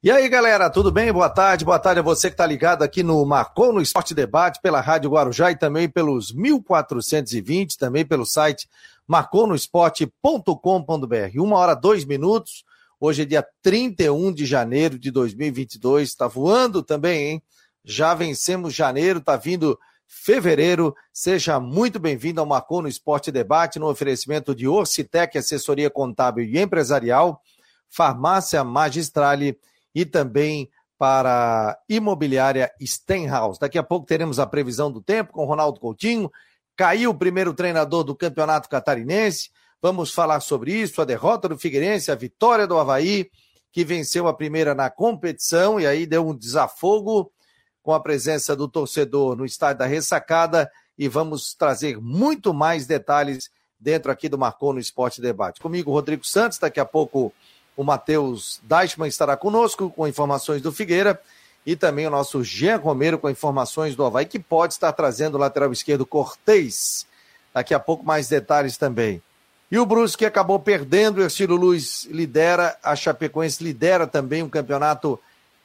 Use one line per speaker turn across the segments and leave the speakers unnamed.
E aí, galera, tudo bem? Boa tarde, boa tarde a você que está ligado aqui no Marcou no Esporte Debate, pela Rádio Guarujá e também pelos 1420, também pelo site marconosport.com.br. Uma hora, dois minutos. Hoje é dia 31 de janeiro de 2022. Está voando também, hein? Já vencemos janeiro, está vindo fevereiro. Seja muito bem-vindo ao Marcou no Esporte Debate, no oferecimento de Orcitec, assessoria contábil e empresarial, Farmácia Magistrale e também para imobiliária Stenhouse. Daqui a pouco teremos a previsão do tempo com Ronaldo Coutinho. Caiu o primeiro treinador do Campeonato Catarinense. Vamos falar sobre isso, a derrota do Figueirense, a vitória do Havaí, que venceu a primeira na competição e aí deu um desafogo com a presença do torcedor no estádio da Ressacada e vamos trazer muito mais detalhes dentro aqui do Marcou no Esporte Debate. Comigo, Rodrigo Santos, daqui a pouco o Matheus Deichmann estará conosco com informações do Figueira e também o nosso Jean Romero com informações do Havaí, que pode estar trazendo o lateral esquerdo Cortez. Daqui a pouco mais detalhes também. E o Brusque acabou perdendo, o Ercílio Luiz lidera, a Chapecoense lidera também o campeonato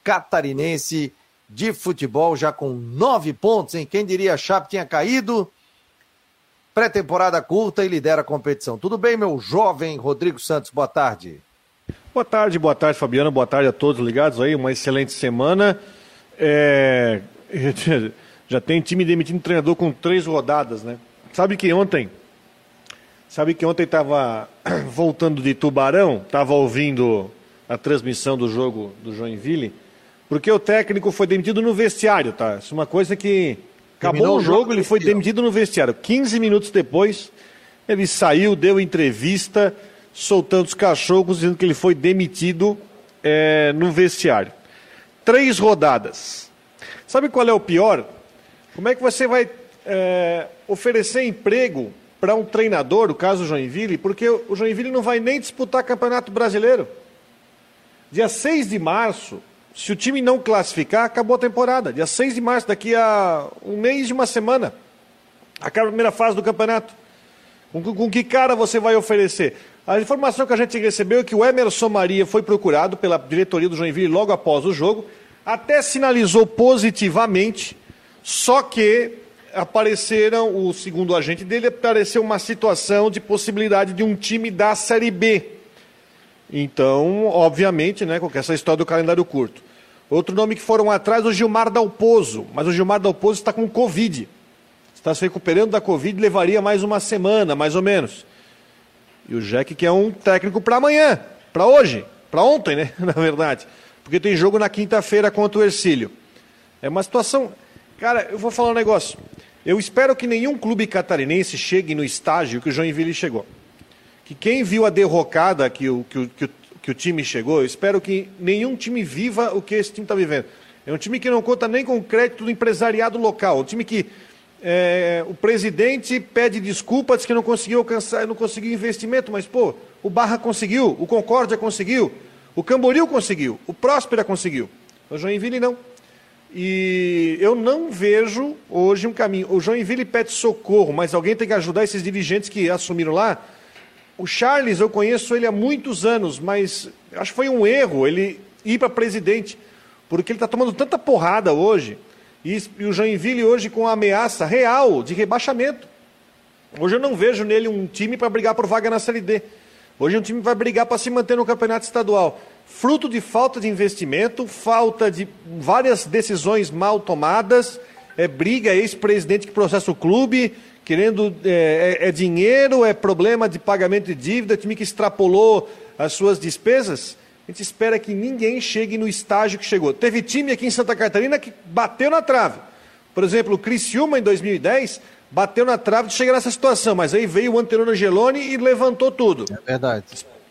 catarinense de futebol, já com nove pontos, em quem diria a Chape tinha caído. Pré-temporada curta e lidera a competição. Tudo bem, meu jovem Rodrigo Santos? Boa tarde.
Boa tarde, boa tarde, Fabiano. Boa tarde a todos ligados aí. Uma excelente semana. É... Já tem time demitindo treinador com três rodadas, né? Sabe que ontem, sabe que ontem estava voltando de Tubarão, estava ouvindo a transmissão do jogo do Joinville, porque o técnico foi demitido no vestiário, tá? Isso é uma coisa que acabou Terminou o jogo, ele foi demitido no vestiário. 15 minutos depois, ele saiu, deu entrevista soltando os cachorros, dizendo que ele foi demitido é, no vestiário. Três rodadas. Sabe qual é o pior? Como é que você vai é, oferecer emprego para um treinador, o caso Joinville, porque o Joinville não vai nem disputar Campeonato Brasileiro. Dia 6 de março, se o time não classificar, acabou a temporada. Dia 6 de março, daqui a um mês de uma semana. Acaba a primeira fase do campeonato. Com, com que cara você vai oferecer? A informação que a gente recebeu é que o Emerson Maria foi procurado pela diretoria do Joinville logo após o jogo, até sinalizou positivamente, só que apareceram, o segundo agente dele, apareceu uma situação de possibilidade de um time da Série B. Então, obviamente, né, com essa história do calendário curto. Outro nome que foram atrás, o Gilmar Dalpozo, mas o Gilmar Dalpozo está com Covid. Está se recuperando da Covid, levaria mais uma semana, mais ou menos. E o Jack que é um técnico para amanhã, para hoje, para ontem, né? Na verdade. Porque tem jogo na quinta-feira contra o Ercílio. É uma situação. Cara, eu vou falar um negócio. Eu espero que nenhum clube catarinense chegue no estágio que o Joinville chegou. Que quem viu a derrocada que o, que o, que o, que o time chegou, eu espero que nenhum time viva o que esse time está vivendo. É um time que não conta nem com crédito do empresariado local. Um time que é, o presidente pede desculpa, diz que não conseguiu alcançar, não conseguiu investimento, mas pô, o Barra conseguiu, o Concórdia conseguiu, o Camboriú conseguiu, o Próspera conseguiu, o Joinville não. E eu não vejo hoje um caminho. O Joinville pede socorro, mas alguém tem que ajudar esses dirigentes que assumiram lá. O Charles, eu conheço ele há muitos anos, mas acho que foi um erro ele ir para presidente, porque ele está tomando tanta porrada hoje. E, o Joinville hoje com a ameaça real de rebaixamento. Hoje eu não vejo nele um time para brigar por vaga na Série D. Hoje é um time que vai brigar para se manter no campeonato estadual. Fruto de falta de investimento, falta de várias decisões mal tomadas, é briga, é ex-presidente que processa o clube, querendo. É, é, é dinheiro, é problema de pagamento de dívida, time que extrapolou as suas despesas. A gente espera que ninguém chegue no estágio que chegou. Teve time aqui em Santa Catarina que bateu na trave. Por exemplo, o Criciúma, em 2010, bateu na trave de chegar nessa situação, mas aí veio o Antenor Angeloni e levantou tudo.
É verdade.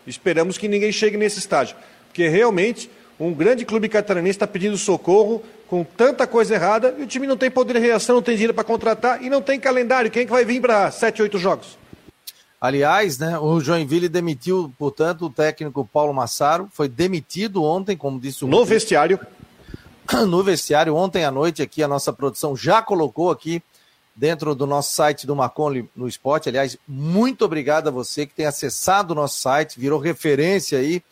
Esperamos que ninguém chegue nesse estágio, porque realmente um grande clube catarinense está pedindo socorro com tanta coisa errada e o time não tem poder de reação, não tem dinheiro para contratar e não tem calendário. Quem é que vai vir para sete, oito jogos?
Aliás, né, o Joinville demitiu, portanto, o técnico Paulo Massaro, foi demitido ontem, como disse o.
No vestiário.
No vestiário, ontem à noite, aqui a nossa produção já colocou aqui dentro do nosso site do Marcon no Esporte. Aliás, muito obrigado a você que tem acessado o nosso site, virou referência aí.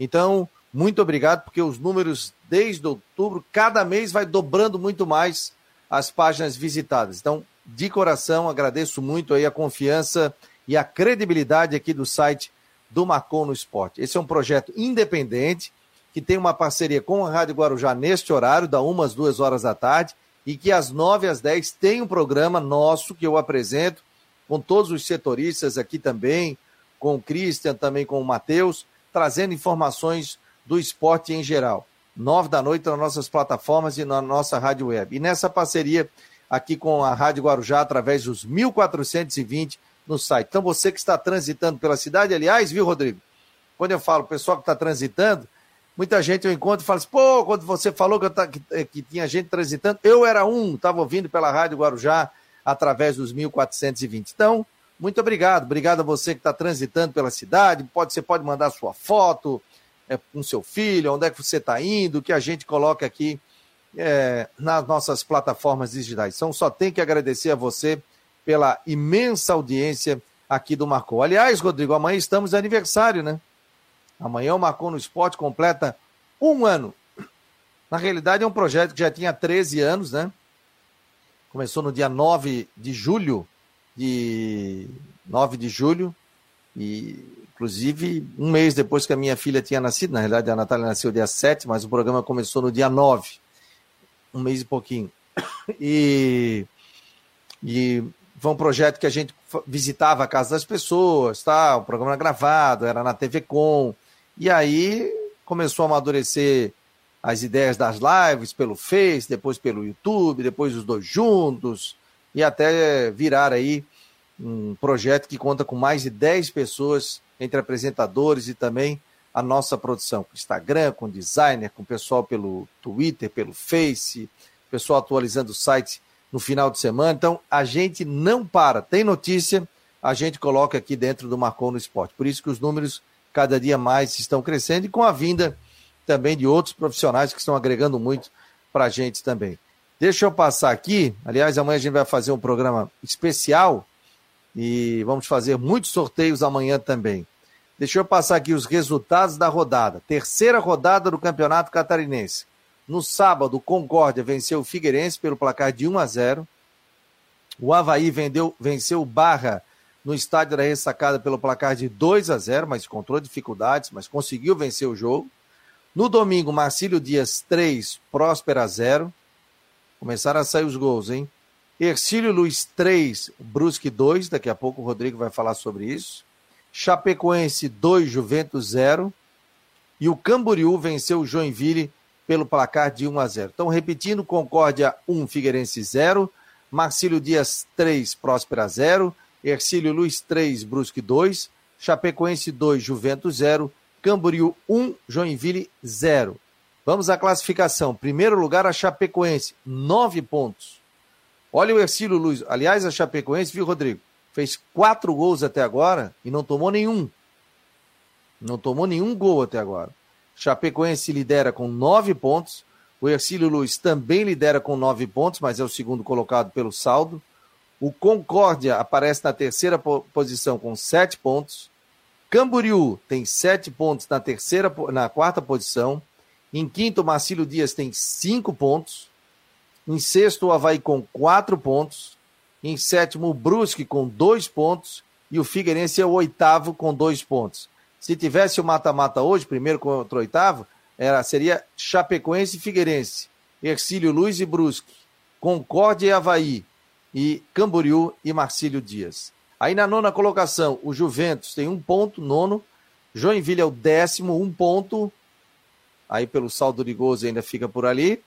Então, Muito obrigado, porque os números desde outubro, cada mês vai dobrando muito mais as páginas visitadas. Então, de coração, agradeço muito aí a confiança e a credibilidade aqui do site do Marcon no Esporte. Esse é um projeto independente, que tem uma parceria com a Rádio Guarujá neste horário, da umas duas horas da tarde, e que às nove às dez tem um programa nosso que eu apresento, com todos os setoristas aqui também, com o Christian, também com o Matheus, trazendo informações do esporte em geral. Nove da noite nas nossas plataformas e na nossa rádio web. E nessa parceria aqui com a Rádio Guarujá, através dos 1420 no site. Então, você que está transitando pela cidade, aliás, viu, Rodrigo? Quando eu falo pessoal que está transitando, muita gente eu encontro e fala assim, pô, quando você falou que, que, eh, que tinha gente transitando, eu era um, estava ouvindo pela Rádio Guarujá através dos 1420. Então, muito obrigado. Obrigado a você que está transitando pela cidade. Pode, você pode mandar sua foto é, com seu filho, onde é que você está indo, que a gente coloca aqui é, nas nossas plataformas digitais. Então, só tem que agradecer a você pela imensa audiência aqui do Marcou. Aliás, Rodrigo, amanhã estamos de aniversário, né? Amanhã o Marcou no Esporte completa um ano. Na realidade, é um projeto que já tinha 13 anos, né? Começou no dia 9 de julho, de 9 de julho, e inclusive um mês depois que a minha filha tinha nascido, na realidade a Natália nasceu dia 7, mas o programa começou no dia 9, um mês e pouquinho. E, e foi um projeto que a gente visitava a casa das pessoas, tá? o programa era gravado, era na TV Com, e aí começou a amadurecer as ideias das lives pelo Face, depois pelo YouTube, depois os dois juntos, e até virar aí um projeto que conta com mais de 10 pessoas entre apresentadores e também a nossa produção, com Instagram, com designer, com pessoal pelo Twitter, pelo Face, pessoal atualizando o site no final de semana. Então, a gente não para. Tem notícia, a gente coloca aqui dentro do Marcou no Esporte. Por isso que os números cada dia mais estão crescendo e com a vinda também de outros profissionais que estão agregando muito para a gente também. Deixa eu passar aqui. Aliás, amanhã a gente vai fazer um programa especial e vamos fazer muitos sorteios amanhã também. Deixa eu passar aqui os resultados da rodada. Terceira rodada do Campeonato Catarinense. No sábado, Concórdia venceu o Figueirense pelo placar de 1 a 0. O Havaí vendeu, venceu o Barra no estádio da Ressacada pelo placar de 2 a 0, mas encontrou dificuldades, mas conseguiu vencer o jogo. No domingo, Marcílio Dias 3, Próspera 0. Começaram a sair os gols, hein? Ercílio Luiz 3, Brusque 2. Daqui a pouco o Rodrigo vai falar sobre isso. Chapecoense 2, Juventus 0. E o Camboriú venceu o Joinville pelo placar de 1 a 0. Então, repetindo, Concórdia 1, Figueirense 0, Marcílio Dias 3, Próspera 0, Ercílio Luiz 3, Brusque 2, Chapecoense 2, Juventus 0, Camboriú 1, Joinville 0. Vamos à classificação. Primeiro lugar, a Chapecoense, 9 pontos. Olha o Ercílio Luiz. Aliás, a Chapecoense, viu, Rodrigo? Fez quatro gols até agora e não tomou nenhum. Não tomou nenhum gol até agora. Chapecoense lidera com nove pontos. O Ercílio Luiz também lidera com nove pontos, mas é o segundo colocado pelo saldo. O Concórdia aparece na terceira posição com sete pontos. Camboriú tem sete pontos na terceira, na quarta posição. Em quinto, Marcílio Dias tem cinco pontos. Em sexto, o Havaí com quatro pontos. Em sétimo, o Brusque com dois pontos. E o Figueirense é o oitavo com dois pontos. Se tivesse o mata-mata hoje, primeiro contra o oitavo, era, seria Chapecoense e Figueirense, Ercílio Luiz e Brusque, Concórdia e Havaí, e Camboriú e Marcílio Dias. Aí na nona colocação, o Juventus tem um ponto, nono. Joinville é o décimo, um ponto. Aí pelo saldo de ainda fica por ali.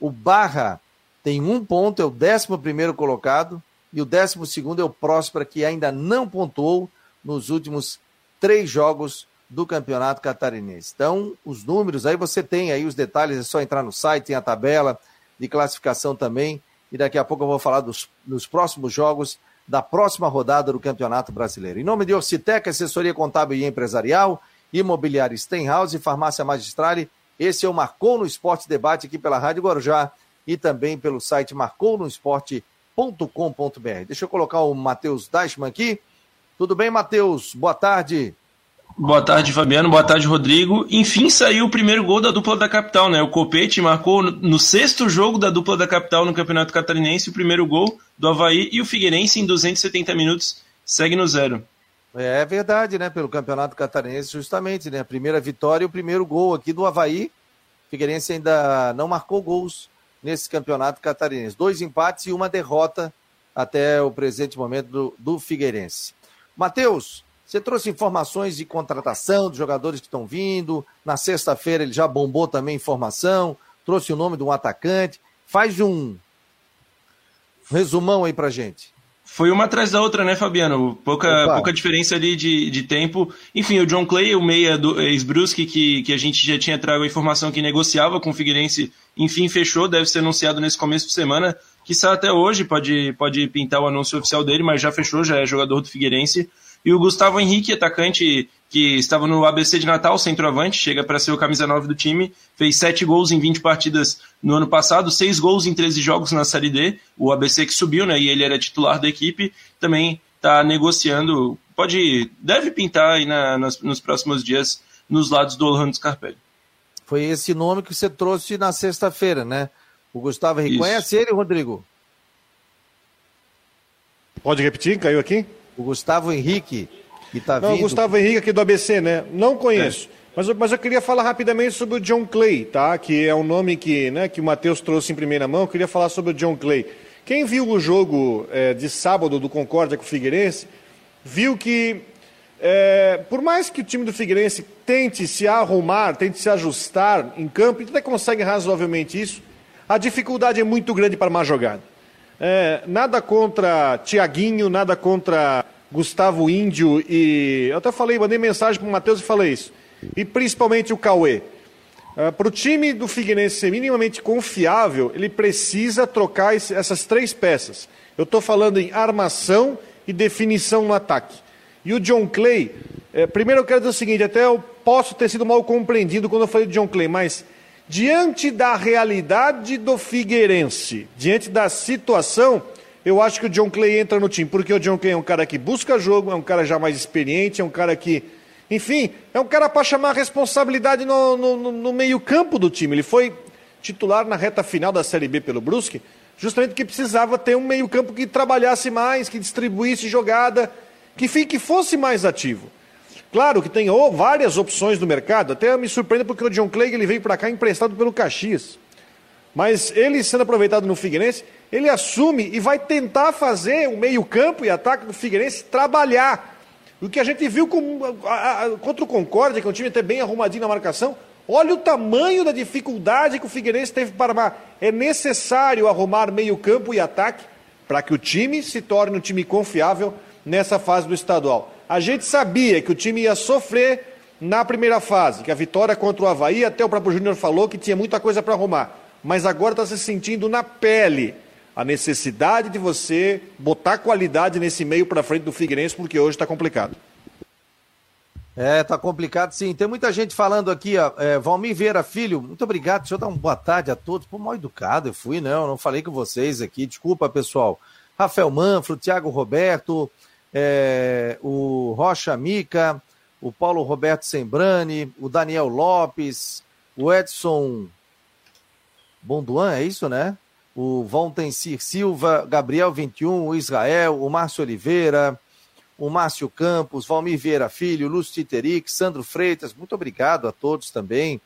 O Barra tem um ponto, é o décimo primeiro colocado. E o décimo segundo é o Próspera, que ainda não pontuou nos últimos três jogos do Campeonato Catarinense. Então, os números, aí você tem aí os detalhes, é só entrar no site, tem a tabela de classificação também. E daqui a pouco eu vou falar dos, dos próximos jogos da próxima rodada do Campeonato Brasileiro. Em nome de Orcitec, assessoria contábil e empresarial, imobiliária Stenhouse e farmácia Magistrale, esse é o Marcou no Esporte Debate aqui pela Rádio Guarujá e também pelo site marcounoesporte.com.br. Deixa eu colocar o Matheus Deichmann aqui tudo bem, Matheus? Boa tarde.
Boa tarde, Fabiano. Boa tarde, Rodrigo. Enfim, saiu o primeiro gol da dupla da capital, né? O Copete marcou no sexto jogo da dupla da capital no Campeonato Catarinense o primeiro gol do Havaí e o Figueirense em 270 minutos segue no zero.
É verdade, né? Pelo Campeonato Catarinense, justamente, né? A primeira vitória e o primeiro gol aqui do Havaí. Figueirense ainda não marcou gols nesse Campeonato Catarinense. Dois empates e uma derrota até o presente momento do, do Figueirense. Matheus, você trouxe informações de contratação dos jogadores que estão vindo. Na sexta-feira ele já bombou também informação. Trouxe o nome de um atacante. Faz um resumão aí pra gente.
Foi uma atrás da outra, né, Fabiano? Pouca, pouca diferença ali de, de tempo. Enfim, o John Clay, o meia do ex-Brusque, que, que a gente já tinha trago a informação que negociava com o Figueirense, enfim, fechou, deve ser anunciado nesse começo de semana. Que até hoje, pode, pode pintar o anúncio oficial dele, mas já fechou, já é jogador do Figueirense. E o Gustavo Henrique, atacante que estava no ABC de Natal, centroavante, chega para ser o camisa 9 do time, fez 7 gols em 20 partidas no ano passado, 6 gols em 13 jogos na Série D, o ABC que subiu, né, e ele era titular da equipe, também está negociando, pode, deve pintar aí na, nos, nos, próximos dias nos lados do Orlando Scarpelli.
Foi esse nome que você trouxe na sexta-feira, né? O Gustavo Henrique. Isso. Conhece ele, Rodrigo?
Pode repetir? Caiu aqui?
O Gustavo Henrique, está
vindo...
Não, o
Gustavo Henrique aqui do ABC, né? Não conheço. É. Mas, mas eu queria falar rapidamente sobre o John Clay, tá? Que é um nome que, né, que o Matheus trouxe em primeira mão. Eu queria falar sobre o John Clay. Quem viu o jogo é, de sábado do Concórdia com o Figueirense, viu que, é, por mais que o time do Figueirense tente se arrumar, tente se ajustar em campo, e até consegue razoavelmente isso, a dificuldade é muito grande para uma jogada. É, nada contra Tiaguinho, nada contra Gustavo Índio e. Eu até falei, mandei mensagem para o Matheus e falei isso. E principalmente o Cauê. É, para o time do Figueirense ser minimamente confiável, ele precisa trocar esse, essas três peças. Eu estou falando em armação e definição no ataque. E o John Clay, é, primeiro eu quero dizer o seguinte: até eu posso ter sido mal compreendido quando eu falei do John Clay, mas Diante da realidade do Figueirense, diante da situação, eu acho que o John Clay entra no time, porque o John Clay é um cara que busca jogo, é um cara já mais experiente, é um cara que, enfim, é um cara para chamar a responsabilidade no, no, no meio-campo do time. Ele foi titular na reta final da Série B pelo Brusque, justamente porque precisava ter um meio-campo que trabalhasse mais, que distribuísse jogada, que, enfim, que fosse mais ativo. Claro que tem oh, várias opções no mercado, até me surpreende porque o John Clay ele veio para cá emprestado pelo Caxias. Mas ele sendo aproveitado no Figueirense, ele assume e vai tentar fazer o meio-campo e ataque do Figueirense trabalhar. O que a gente viu com, a, a, contra o Concórdia, que é um time até bem arrumadinho na marcação, olha o tamanho da dificuldade que o Figueirense teve para armar. É necessário arrumar meio-campo e ataque para que o time se torne um time confiável nessa fase do estadual. A gente sabia que o time ia sofrer na primeira fase, que a vitória contra o Havaí, até o próprio Júnior falou que tinha muita coisa para arrumar. Mas agora está se sentindo na pele a necessidade de você botar qualidade nesse meio para frente do Figueirense, porque hoje está complicado.
É, tá complicado sim. Tem muita gente falando aqui, ó. É, Valmir Vieira Filho, muito obrigado. Deixa eu dar uma boa tarde a todos. Pô, mal educado eu fui, não. Não falei com vocês aqui. Desculpa, pessoal. Rafael Manfro, Thiago Roberto, é, o Rocha Mica, o Paulo Roberto Sembrani, o Daniel Lopes, o Edson Bonduan, é isso, né? O Valtencir Silva, Gabriel 21, o Israel, o Márcio Oliveira, o Márcio Campos, Valmir Vieira Filho, Lúcio Titeric, Sandro Freitas, muito obrigado a todos também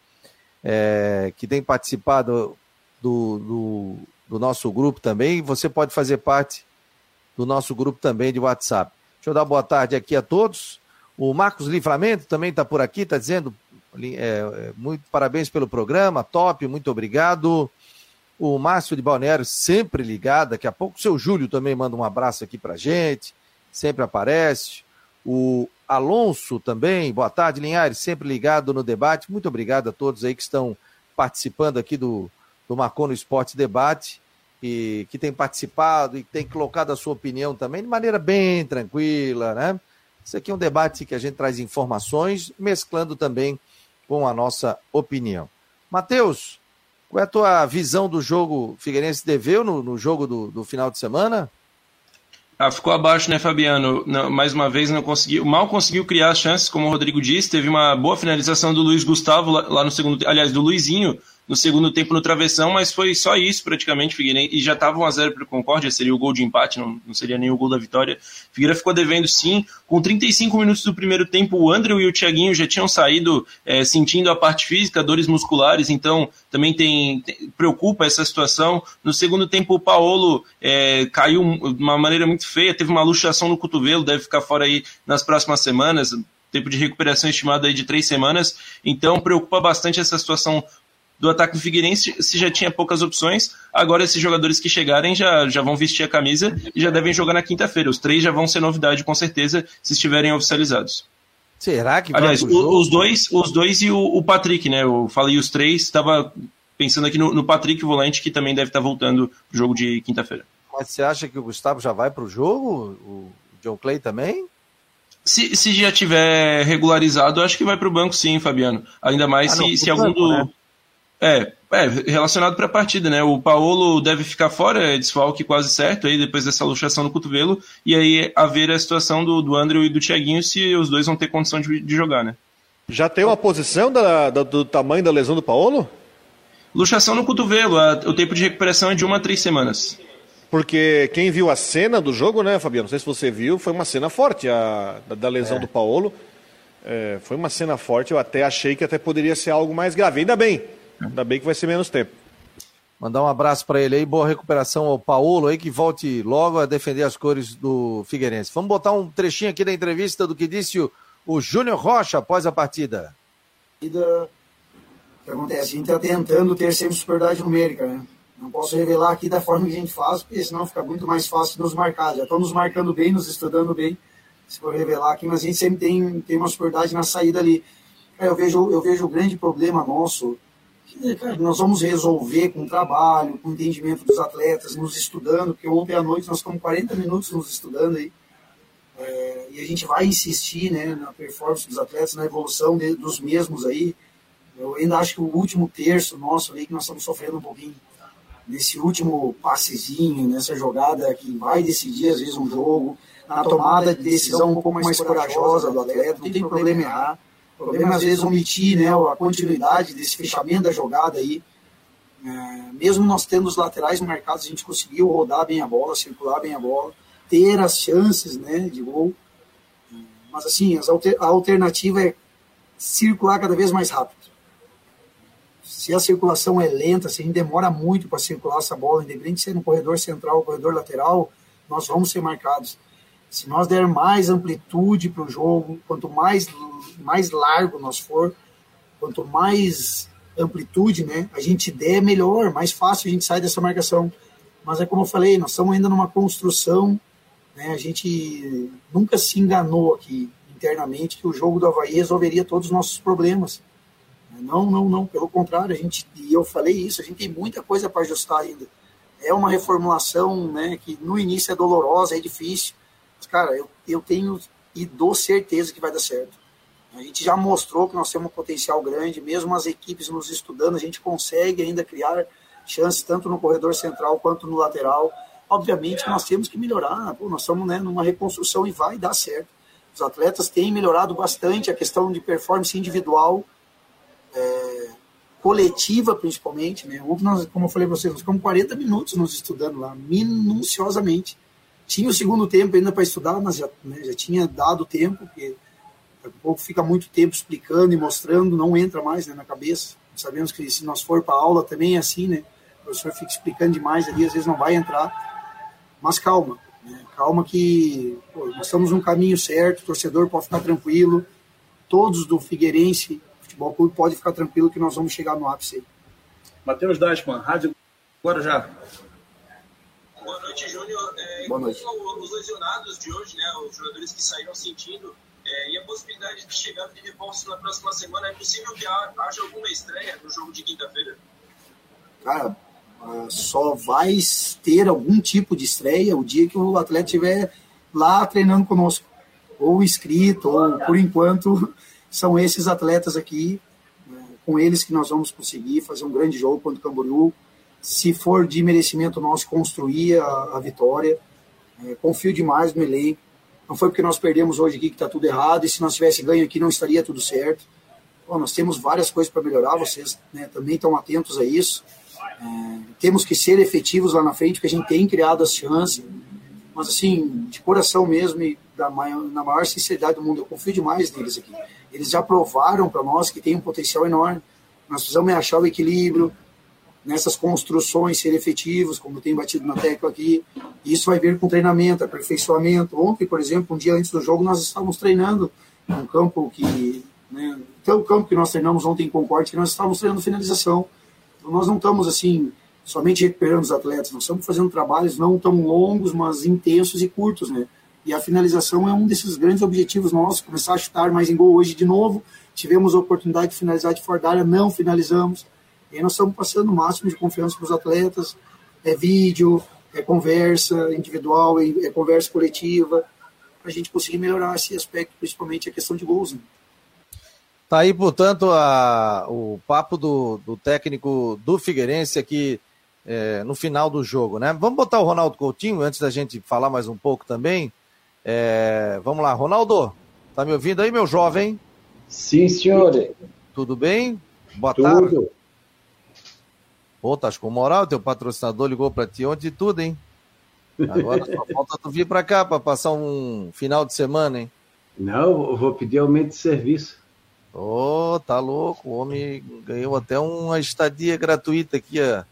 é, que têm participado do, do, do nosso grupo também. Você pode fazer parte do nosso grupo também de WhatsApp. Deixa eu dar boa tarde aqui a todos. O Marcos Livramento também está por aqui, está dizendo é, é, muito parabéns pelo programa, top, muito obrigado. O Márcio de Balneário sempre ligado, daqui a pouco o seu Júlio também manda um abraço aqui para gente, sempre aparece. O Alonso também, boa tarde, Linhares, sempre ligado no debate. Muito obrigado a todos aí que estão participando aqui do, do Marcou no Esporte Debate que, que tem participado e tem colocado a sua opinião também de maneira bem tranquila, né? Isso aqui é um debate que a gente traz informações, mesclando também com a nossa opinião. Matheus, qual é a tua visão do jogo Figueirense deveu no, no jogo do, do final de semana?
Ah, ficou abaixo, né, Fabiano? Não, mais uma vez não conseguiu, mal conseguiu criar chances, como o Rodrigo disse. Teve uma boa finalização do Luiz Gustavo lá, lá no segundo, aliás, do Luizinho no segundo tempo no travessão, mas foi só isso praticamente, Figueirense, e já estava 1x0 para o Concórdia, seria o gol de empate, não, não seria nem o gol da vitória. Figueira ficou devendo sim, com 35 minutos do primeiro tempo, o André e o Thiaguinho já tinham saído é, sentindo a parte física, dores musculares, então também tem, tem, preocupa essa situação. No segundo tempo, o Paolo é, caiu de uma maneira muito feia, teve uma luxação no cotovelo, deve ficar fora aí nas próximas semanas, tempo de recuperação estimado aí de três semanas, então preocupa bastante essa situação do ataque do Figueirense se já tinha poucas opções. Agora esses jogadores que chegarem já, já vão vestir a camisa e já devem jogar na quinta-feira. Os três já vão ser novidade com certeza se estiverem oficializados.
Será que
Aliás, o, os dois, os dois e o, o, Patrick, né? Eu falei os três, estava pensando aqui no, no Patrick Volante, que também deve estar voltando pro jogo de quinta-feira.
Mas você acha que o Gustavo já vai para o jogo? O John Clay também?
Se, se já tiver regularizado, acho que vai para o banco sim, Fabiano. Ainda mais ah, se, não, se algum banco, do. Né? É, é relacionado para a partida, né? O Paulo deve ficar fora, é desfalque quase certo, aí depois dessa luxação no cotovelo, e aí haver a situação do, do André e do Thiaguinho se os dois vão ter condição de, de jogar, né?
Já tem uma posição da, da, do tamanho da lesão do Paulo?
Luxação no cotovelo, a, o tempo de recuperação é de uma a três semanas.
Porque quem viu a cena do jogo, né, Fabiano? Não sei se você viu, foi uma cena forte a, da, da lesão é. do Paulo. É, foi uma cena forte, eu até achei que até poderia ser algo mais grave. Ainda bem, Ainda bem que vai ser menos tempo.
Mandar um abraço para ele aí, boa recuperação ao Paulo aí, que volte logo a defender as cores do Figueirense. Vamos botar um trechinho aqui da entrevista do que disse o, o Júnior Rocha após a partida.
O que acontece? A gente está tentando ter sempre superioridade numérica, né? Não posso revelar aqui da forma que a gente faz, porque senão fica muito mais fácil nos marcar. Já estão nos marcando bem, nos estudando bem, se for revelar aqui, mas a gente sempre tem, tem uma superioridade na saída ali. Eu vejo, eu vejo o grande problema nosso nós vamos resolver com trabalho, com entendimento dos atletas, nos estudando, porque ontem à noite nós ficamos 40 minutos nos estudando aí. É, e a gente vai insistir né, na performance dos atletas, na evolução de, dos mesmos aí. Eu ainda acho que o último terço nosso aí, que nós estamos sofrendo um pouquinho, nesse último passezinho, nessa jogada que vai decidir às vezes um jogo, na tomada de decisão um pouco mais corajosa do atleta, não tem problema errar. Problema é, às vezes, omitir né, a continuidade desse fechamento da jogada aí. É, mesmo nós tendo os laterais marcados, a gente conseguiu rodar bem a bola, circular bem a bola, ter as chances né, de gol. Mas, assim, alter, a alternativa é circular cada vez mais rápido. Se a circulação é lenta, se a gente demora muito para circular essa bola, independente de ser no corredor central ou corredor lateral, nós vamos ser marcados. Se nós der mais amplitude para o jogo, quanto mais, mais largo nós for, quanto mais amplitude né, a gente der, melhor, mais fácil a gente sai dessa marcação. Mas é como eu falei, nós estamos ainda numa construção, né, a gente nunca se enganou aqui internamente que o jogo do Havaí resolveria todos os nossos problemas. Não, não, não, pelo contrário, a gente, e eu falei isso, a gente tem muita coisa para ajustar ainda. É uma reformulação né, que no início é dolorosa, é difícil, cara, eu, eu tenho e dou certeza que vai dar certo. A gente já mostrou que nós temos um potencial grande, mesmo as equipes nos estudando, a gente consegue ainda criar chances tanto no corredor central quanto no lateral. Obviamente nós temos que melhorar, pô, nós estamos né, numa reconstrução e vai dar certo. Os atletas têm melhorado bastante a questão de performance individual, é, coletiva principalmente. Né? Como eu falei para vocês, nós ficamos 40 minutos nos estudando lá, minuciosamente. Tinha o segundo tempo ainda para estudar, mas já, né, já tinha dado tempo, porque daqui a pouco fica muito tempo explicando e mostrando, não entra mais né, na cabeça. Sabemos que se nós for para aula também é assim, né? O professor fica explicando demais ali, às vezes não vai entrar. Mas calma, né? calma que pô, nós estamos no caminho certo, o torcedor pode ficar tranquilo, todos do Figueirense Futebol Clube pode ficar tranquilo que nós vamos chegar no ápice.
Matheus Dashman, Rádio Guarujá.
Boa noite, Júnior. Boa noite. Os lesionados de hoje, né, os jogadores que saíram sentindo, é, e a possibilidade de chegada de reforços na próxima semana, é possível que haja alguma estreia no jogo de quinta-feira?
Cara, ah, só vai ter algum tipo de estreia o dia que o atleta estiver lá treinando conosco, ou inscrito, ou por enquanto são esses atletas aqui, né, com eles que nós vamos conseguir fazer um grande jogo contra o Camboriú, se for de merecimento nosso construir a, a vitória. É, confio demais no elenco. Não foi porque nós perdemos hoje aqui que está tudo errado, e se nós tivesse ganho aqui não estaria tudo certo. Bom, nós temos várias coisas para melhorar, vocês né, também estão atentos a isso. É, temos que ser efetivos lá na frente, porque a gente tem criado as chances. Mas, assim, de coração mesmo e da maior, na maior sinceridade do mundo, eu confio demais neles aqui. Eles já provaram para nós que tem um potencial enorme. Nós precisamos achar o equilíbrio nessas construções, ser efetivos, como tem batido na tecla aqui. Isso vai vir com treinamento, aperfeiçoamento. Ontem, por exemplo, um dia antes do jogo, nós estávamos treinando um campo que. Né, então, o campo que nós treinamos ontem em Concorde, que nós estávamos treinando finalização. Então, nós não estamos assim somente recuperando os atletas, nós estamos fazendo trabalhos não tão longos, mas intensos e curtos, né? E a finalização é um desses grandes objetivos nossos, começar a chutar mais em gol hoje de novo. Tivemos a oportunidade de finalizar de fora da área, não finalizamos. E aí nós estamos passando o máximo de confiança para os atletas. É vídeo, é conversa individual, é, conversa coletiva, para a gente conseguir melhorar esse aspecto, principalmente a questão de gols. Né?
Tá aí, portanto, a, o papo do, do técnico do Figueirense aqui é, no final do jogo, né? Vamos botar o Ronaldo Coutinho antes da gente falar mais um pouco também. É, vamos lá, Ronaldo, tá me ouvindo aí, meu jovem?
Sim, senhor.
Tudo bem?
Boa tudo. tarde.
Pô, tá com moral, teu patrocinador ligou para ti ontem e tudo, hein? Agora só falta tu vir para cá para passar um final de semana, hein?
Não, eu vou pedir aumento de serviço.
Ô, oh, tá louco, o homem ganhou até uma estadia gratuita aqui, ó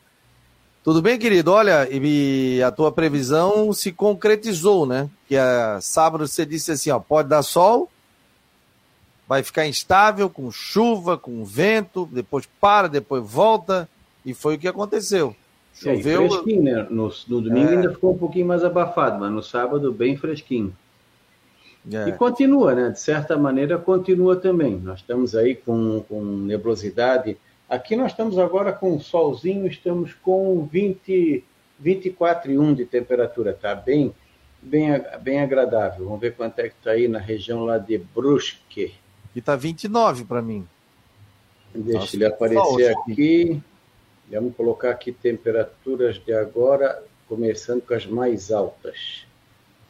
tudo bem, querido? Olha, e a tua previsão se concretizou, né? Que a sábado você disse assim, ó, pode dar sol, vai ficar instável, com chuva, com vento, depois para, depois volta, e foi o que aconteceu.
Choveu. É, fresquinho, né? No, no domingo é... ainda ficou um pouquinho mais abafado, mas no sábado bem fresquinho. É. E continua, né? De certa maneira, continua também. Nós estamos aí com, com nebulosidade Aqui nós estamos agora com solzinho, estamos com 20, 24,1 de temperatura, tá bem, bem, bem agradável. Vamos ver quanto é que está aí na região lá de Brusque.
E está 29 para mim.
Deixa Nossa, ele aparecer aqui. Vamos colocar aqui temperaturas de agora, começando com as mais altas.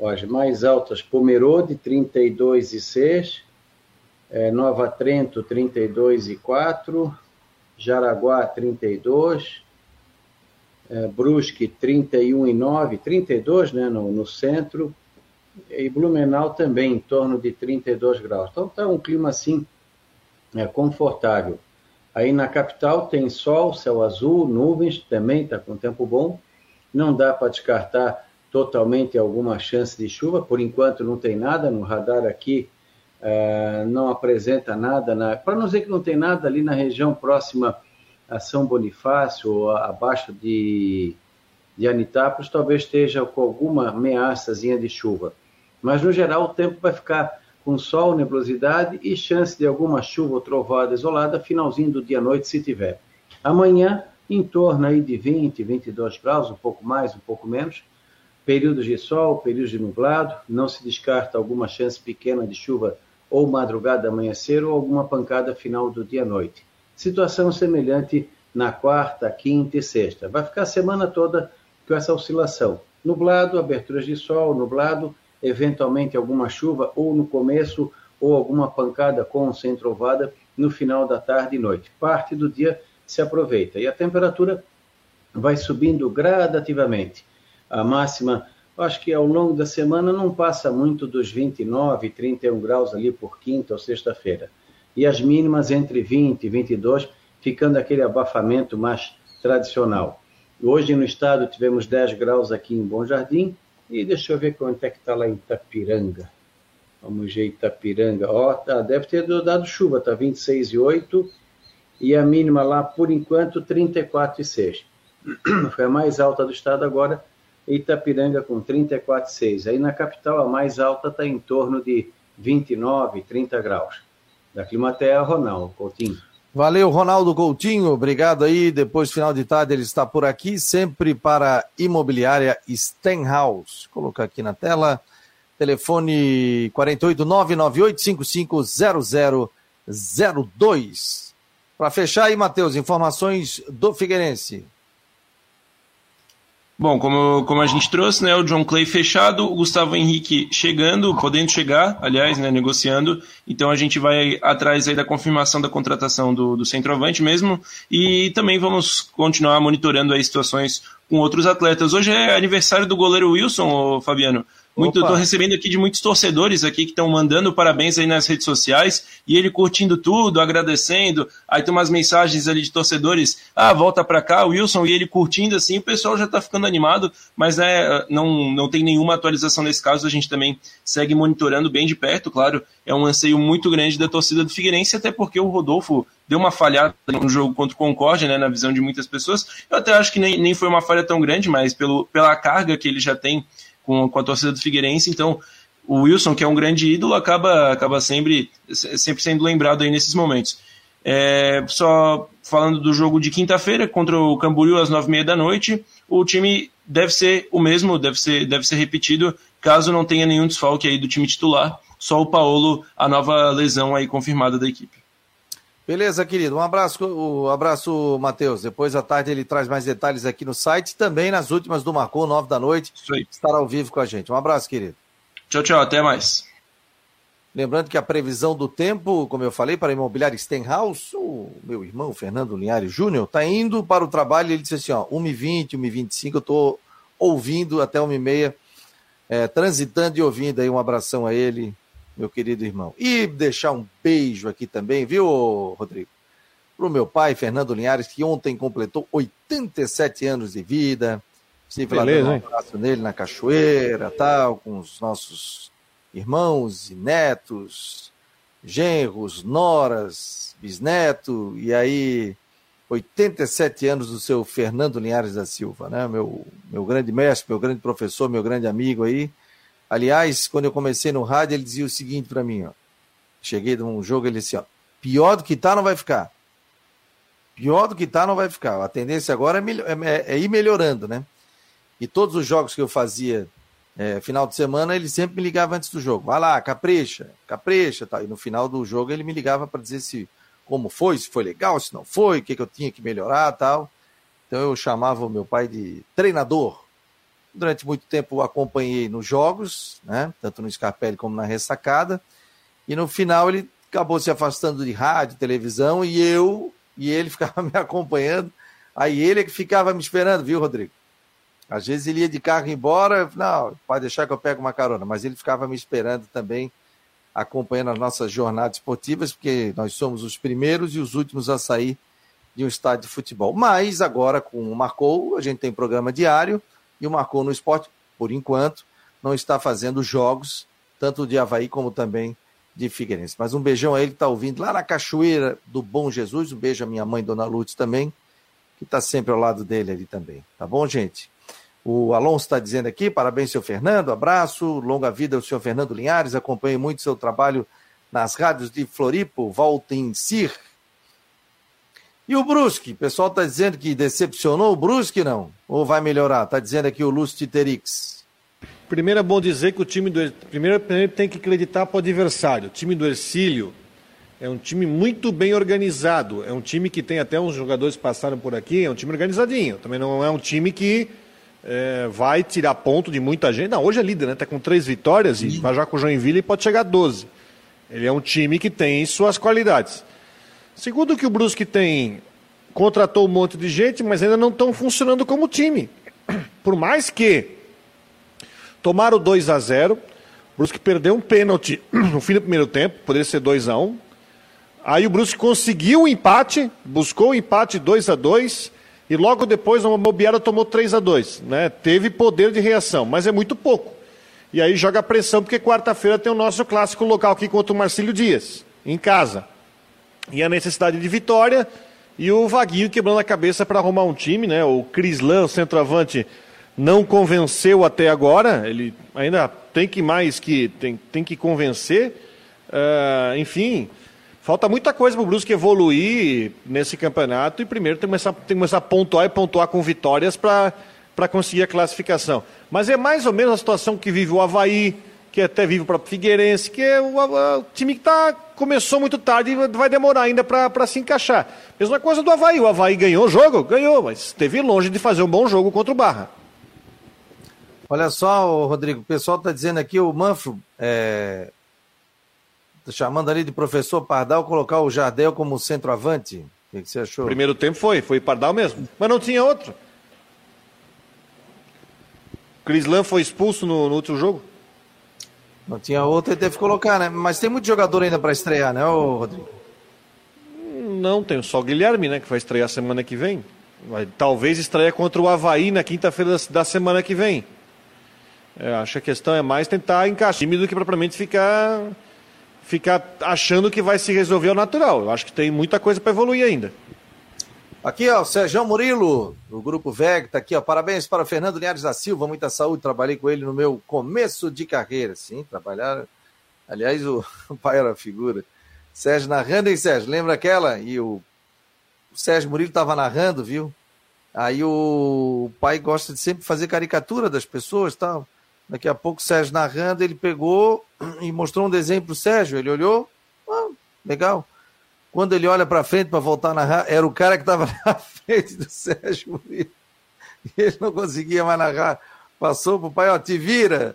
As mais altas, Pomerode, 32,6. É, Nova Trento, 32,4. Jaraguá 32, é, Brusque 31,9, 32 né, no, no centro, e Blumenau também em torno de 32 graus. Então está um clima assim é, confortável. Aí na capital tem sol, céu azul, nuvens, também está com tempo bom. Não dá para descartar totalmente alguma chance de chuva, por enquanto não tem nada no radar aqui é, não apresenta nada, para não dizer que não tem nada ali na região próxima a São Bonifácio, ou abaixo de, de Anitápolis, talvez esteja com alguma ameaçazinha de chuva. Mas, no geral, o tempo vai ficar com sol, nebulosidade e chance de alguma chuva ou trovada isolada, finalzinho do dia à noite, se tiver. Amanhã, em torno aí de 20, 22 graus, um pouco mais, um pouco menos. Períodos de sol, períodos de nublado, não se descarta alguma chance pequena de chuva ou madrugada amanhecer ou alguma pancada final do dia à noite. Situação semelhante na quarta, quinta e sexta. Vai ficar a semana toda com essa oscilação. Nublado, aberturas de sol, nublado, eventualmente alguma chuva ou no começo ou alguma pancada com sem trovada no final da tarde e noite. Parte do dia se aproveita e a temperatura vai subindo gradativamente. A máxima acho que ao longo da semana não passa muito dos 29, 31 graus ali por quinta ou sexta-feira. E as mínimas entre 20 e 22, ficando aquele abafamento mais tradicional. Hoje no estado tivemos 10 graus aqui em Bom Jardim, e deixa eu ver quanto é que está lá em Itapiranga. Vamos ver Itapiranga. Ó, oh, tá, deve ter dado chuva, tá 26,8 e a mínima lá, por enquanto, 34,6. Foi a mais alta do estado agora, Itapiranga com 34,6. Aí na capital a mais alta está em torno de 29, 30 graus. Da Climaterra, Ronaldo Coutinho.
Valeu, Ronaldo Coutinho. Obrigado aí. Depois, final de tarde, ele está por aqui, sempre para imobiliária Stenhouse. Vou colocar aqui na tela. Telefone 48998550002. Para fechar aí, Matheus, informações do Figueirense.
Bom, como, como a gente trouxe, né, o John Clay fechado, o Gustavo Henrique chegando, podendo chegar, aliás, né, negociando. Então a gente vai atrás aí da confirmação da contratação do, do centroavante mesmo. E também vamos continuar monitorando aí situações com outros atletas. Hoje é aniversário do goleiro Wilson, Fabiano. Muito, tô recebendo aqui de muitos torcedores aqui que estão mandando parabéns aí nas redes sociais e ele curtindo tudo, agradecendo. Aí tem umas mensagens ali de torcedores, ah, volta para cá, Wilson, e ele curtindo assim, o pessoal já tá ficando animado, mas né, não, não tem nenhuma atualização nesse caso, a gente também segue monitorando bem de perto, claro, é um anseio muito grande da torcida do Figueirense, até porque o Rodolfo deu uma falhada no jogo contra o Concórdia, né, na visão de muitas pessoas. Eu até acho que nem, nem foi uma falha tão grande, mas pelo, pela carga que ele já tem com, com a torcida do Figueirense. Então, o Wilson, que é um grande ídolo, acaba, acaba sempre, sempre sendo lembrado aí nesses momentos. É, só falando do jogo de quinta-feira contra o Camboriú às nove e meia da noite, o time deve ser o mesmo, deve ser, deve ser repetido, caso não tenha nenhum desfalque aí do time titular, só o Paulo, a nova lesão aí confirmada da equipe.
Beleza, querido. Um abraço, um abraço, Matheus. Depois à tarde ele traz mais detalhes aqui no site, também nas últimas do Marcou, nove da noite. Estará ao vivo com a gente. Um abraço, querido.
Tchau, tchau. Até mais.
Lembrando que a previsão do tempo, como eu falei, para a imobiliária Stenhouse, o meu irmão Fernando Linhares Júnior está indo para o trabalho e ele disse assim: ó, 1h20, 1h25, eu estou ouvindo até 1h30, é, transitando e ouvindo aí. Um abração a ele, meu querido irmão. E deixar um beijo aqui também, viu, Rodrigo? Para o meu pai, Fernando Linhares, que ontem completou 87 anos de vida. Estive lá dando um abraço nele na cachoeira, tal, com os nossos irmãos e netos, genros, noras, bisneto, e aí 87 anos do seu Fernando Linhares da Silva, né? Meu, meu grande mestre, meu grande professor, meu grande amigo aí. Aliás, quando eu comecei no rádio, ele dizia o seguinte para mim, ó. Cheguei num jogo, ele disse, ó, pior do que tá, não vai ficar. Pior do que tá, não vai ficar. A tendência agora é, é, é ir melhorando, né? E todos os jogos que eu fazia é, final de semana, ele sempre me ligava antes do jogo. Vai lá, capricha, capricha, tal. E no final do jogo ele me ligava para dizer se como foi, se foi legal, se não foi, o que, que eu tinha que melhorar, tal. Então eu chamava o meu pai de treinador, Durante muito tempo acompanhei nos jogos, né? tanto no Scarpelli como na ressacada. E no final ele acabou se afastando de rádio, televisão, e eu e ele ficava me acompanhando. Aí ele é que ficava me esperando, viu, Rodrigo? Às vezes ele ia de carro embora, não, pode deixar que eu pego uma carona, mas ele ficava me esperando também, acompanhando as nossas jornadas esportivas, porque nós somos os primeiros e os últimos a sair de um estádio de futebol. Mas agora, com o Marcou, a gente tem programa diário, e o Marcou no Esporte, por enquanto, não está fazendo jogos, tanto de Havaí como também de Figueirense. Mas um beijão a ele que está ouvindo lá na Cachoeira do Bom Jesus. Um beijo à minha mãe, Dona Lutz, também, que está sempre ao lado dele ali também. Tá bom, gente? O Alonso está dizendo aqui, parabéns, seu Fernando, abraço, longa vida ao senhor Fernando Linhares, acompanhe muito seu trabalho nas rádios de Floripo, voltem Sir, e o Brusque? O pessoal está dizendo que decepcionou o Brusque, não? Ou vai melhorar? Está dizendo aqui o Lúcio Titerix.
Primeiro é bom dizer que o time do. Primeiro, primeiro tem que acreditar para o adversário. O time do Ercílio é um time muito bem organizado. É um time que tem até uns jogadores que passaram por aqui. É um time organizadinho. Também não é um time que é, vai tirar ponto de muita gente. Não, hoje é líder, né? Está com três vitórias e vai já com o Joinville e pode chegar a 12. Ele é um time que tem suas qualidades. Segundo que o Brusque tem contratou um monte de gente, mas ainda não estão funcionando como time. Por mais que tomaram 2 a 0 o Brusque perdeu um pênalti no fim do primeiro tempo, poderia ser 2 a 1 Aí o Brusque conseguiu o um empate, buscou o um empate 2 a 2 e logo depois uma bobeada tomou 3 a 2 né? Teve poder de reação, mas é muito pouco. E aí joga pressão, porque quarta-feira tem o nosso clássico local aqui contra o Marcílio Dias, em casa e a necessidade de vitória e o Vaguinho quebrando a cabeça para arrumar um time, né? O Crislan, centroavante, não convenceu até agora. Ele ainda tem que mais que tem, tem que convencer. Uh, enfim, falta muita coisa para o Brusque evoluir nesse campeonato e primeiro tem que começar, tem que começar a pontuar e pontuar com vitórias para conseguir a classificação. Mas é mais ou menos a situação que vive o Havaí, que até vive para Figueirense, que é o, o time que tá, começou muito tarde e vai demorar ainda para se encaixar. Mesma coisa do Havaí. O Havaí ganhou o jogo? Ganhou, mas esteve longe de fazer um bom jogo contra o Barra.
Olha só, Rodrigo, o pessoal está dizendo aqui, o Manfro, é, tá chamando ali de professor Pardal, colocar o Jardel como centroavante. O que, que você achou?
Primeiro tempo foi, foi Pardal mesmo, mas não tinha outro. Crislan foi expulso no, no último jogo?
Não tinha outro e teve que colocar, né? Mas tem muito jogador ainda para estrear, né, Rodrigo?
Não, tem só o Guilherme, né, que vai estrear semana que vem. Vai, talvez estreia contra o Havaí na quinta-feira da, da, semana que vem. É, acho que a questão é mais tentar encaixar time do que propriamente ficar, ficar achando que vai se resolver ao natural. Eu acho que tem muita coisa para evoluir ainda.
Aqui, ó, o Sérgio Murilo, do Grupo VEG, tá aqui, ó. Parabéns para o Fernando Linhares da Silva, muita saúde. Trabalhei com ele no meu começo de carreira. Sim, trabalhar. Aliás, o, o pai era figura. Sérgio narrando, hein, Sérgio? Lembra aquela? E o, o Sérgio Murilo estava narrando, viu? Aí o, o pai gosta de sempre fazer caricatura das pessoas tal. Daqui a pouco o Sérgio narrando, ele pegou e mostrou um desenho pro Sérgio. Ele olhou, ah, legal. Quando ele olha para frente para voltar a narrar, era o cara que estava na frente do Sérgio Murilo. E ele não conseguia mais narrar. Passou pro pai, ó, te vira.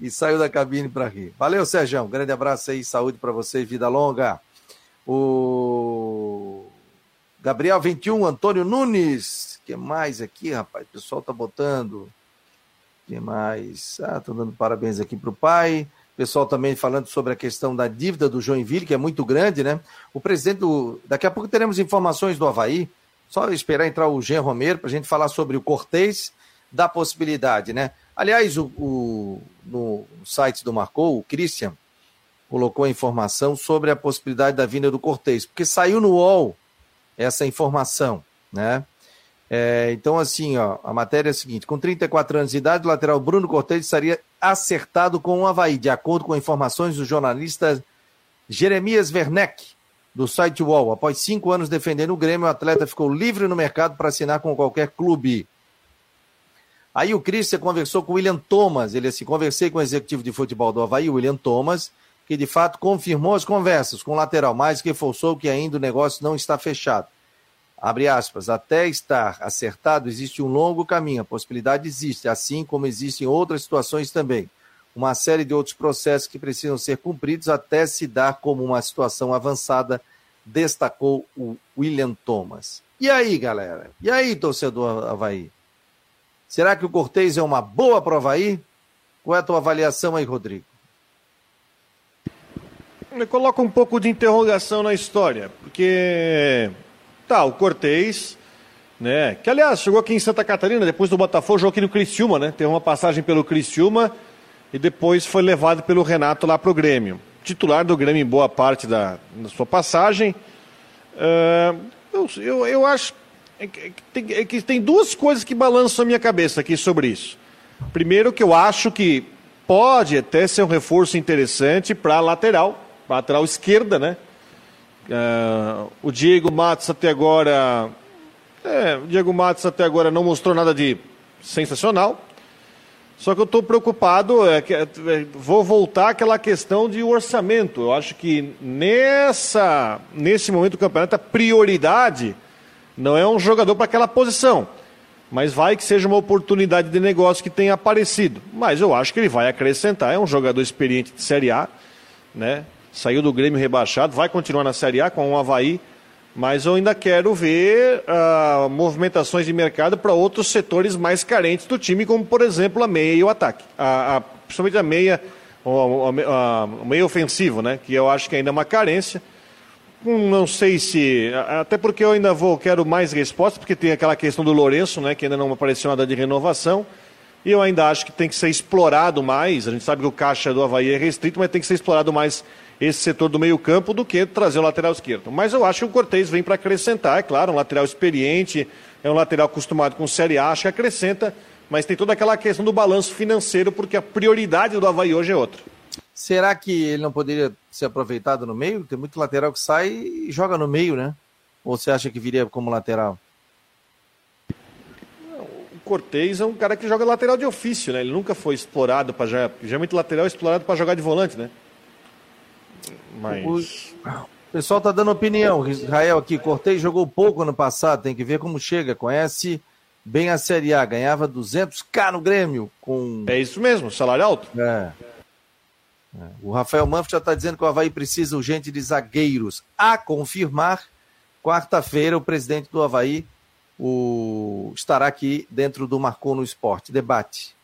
E saiu da cabine para rir. Valeu, Sérgio. grande abraço aí, saúde para você e vida longa. O Gabriel 21, Antônio Nunes. que mais aqui, rapaz? O pessoal tá botando. que mais? Ah, tô dando parabéns aqui pro pai pessoal também falando sobre a questão da dívida do Joinville, que é muito grande, né? O presidente do. Daqui a pouco teremos informações do Havaí. Só esperar entrar o Jean Romero para a gente falar sobre o Cortez da possibilidade, né? Aliás, o, o, no site do Marcou, o Christian colocou a informação sobre a possibilidade da vinda do Cortez, porque saiu no UOL essa informação, né? É, então, assim, ó, a matéria é a seguinte: com 34 anos de idade, o lateral Bruno Cortez estaria acertado com o Havaí, de acordo com informações do jornalista Jeremias Werneck, do site UOL. Após cinco anos defendendo o Grêmio, o atleta ficou livre no mercado para assinar com qualquer clube. Aí o Christian conversou com o William Thomas. Ele assim, conversei com o executivo de futebol do Havaí, William Thomas, que de fato confirmou as conversas com o lateral, mas reforçou que ainda o negócio não está fechado abre aspas, até estar acertado existe um longo caminho, a possibilidade existe, assim como existem outras situações também. Uma série de outros processos que precisam ser cumpridos até se dar como uma situação avançada, destacou o William Thomas. E aí, galera? E aí, torcedor Havaí? Será que o Cortez é uma boa para o Havaí? Qual é a tua avaliação aí, Rodrigo?
Coloca um pouco de interrogação na história, porque Tá, o Cortez, né? Que aliás chegou aqui em Santa Catarina, depois do Botafogo, jogou aqui no Criciúma, né? Teve uma passagem pelo Criciúma e depois foi levado pelo Renato lá pro Grêmio. Titular do Grêmio em boa parte da, da sua passagem. Uh, eu, eu, eu, acho é que, tem, é que tem duas coisas que balançam a minha cabeça aqui sobre isso. Primeiro que eu acho que pode até ser um reforço interessante para lateral, lateral esquerda, né? Uh, o Diego Matos até agora. É, o Diego Matos até agora não mostrou nada de sensacional. Só que eu estou preocupado, é, que, é, vou voltar àquela questão de orçamento. Eu acho que nessa, nesse momento do campeonato, a prioridade não é um jogador para aquela posição. Mas vai que seja uma oportunidade de negócio que tenha aparecido. Mas eu acho que ele vai acrescentar. É um jogador experiente de Série A, né? Saiu do Grêmio rebaixado, vai continuar na Série A com o Havaí, mas eu ainda quero ver uh, movimentações de mercado para outros setores mais carentes do time, como por exemplo a meia e o ataque, a, a, principalmente a meia, o, meio ofensivo, né, que eu acho que ainda é uma carência. Hum, não sei se. Até porque eu ainda vou, quero mais respostas, porque tem aquela questão do Lourenço, né, que ainda não apareceu nada de renovação. E eu ainda acho que tem que ser explorado mais. A gente sabe que o caixa do Havaí é restrito, mas tem que ser explorado mais esse setor do meio-campo do que trazer o lateral esquerdo. Mas eu acho que o Cortez vem para acrescentar, é claro, um lateral experiente, é um lateral acostumado com Série A, acho que acrescenta, mas tem toda aquela questão do balanço financeiro, porque a prioridade do Havaí hoje é outra.
Será que ele não poderia ser aproveitado no meio? Tem muito lateral que sai e joga no meio, né? Ou você acha que viria como lateral?
O Cortez é um cara que joga lateral de ofício, né? Ele nunca foi explorado para já. Geralmente lateral é explorado para jogar de volante, né?
Mas. O pessoal está dando opinião. Israel aqui, Cortez jogou pouco ano passado, tem que ver como chega. Conhece bem a Série A, ganhava 200k no Grêmio com...
É isso mesmo, salário alto.
É. é. O Rafael Manfred já está dizendo que o Havaí precisa urgente de zagueiros. A confirmar, quarta-feira, o presidente do Havaí o... estará aqui dentro do Marcou no Esporte. Debate.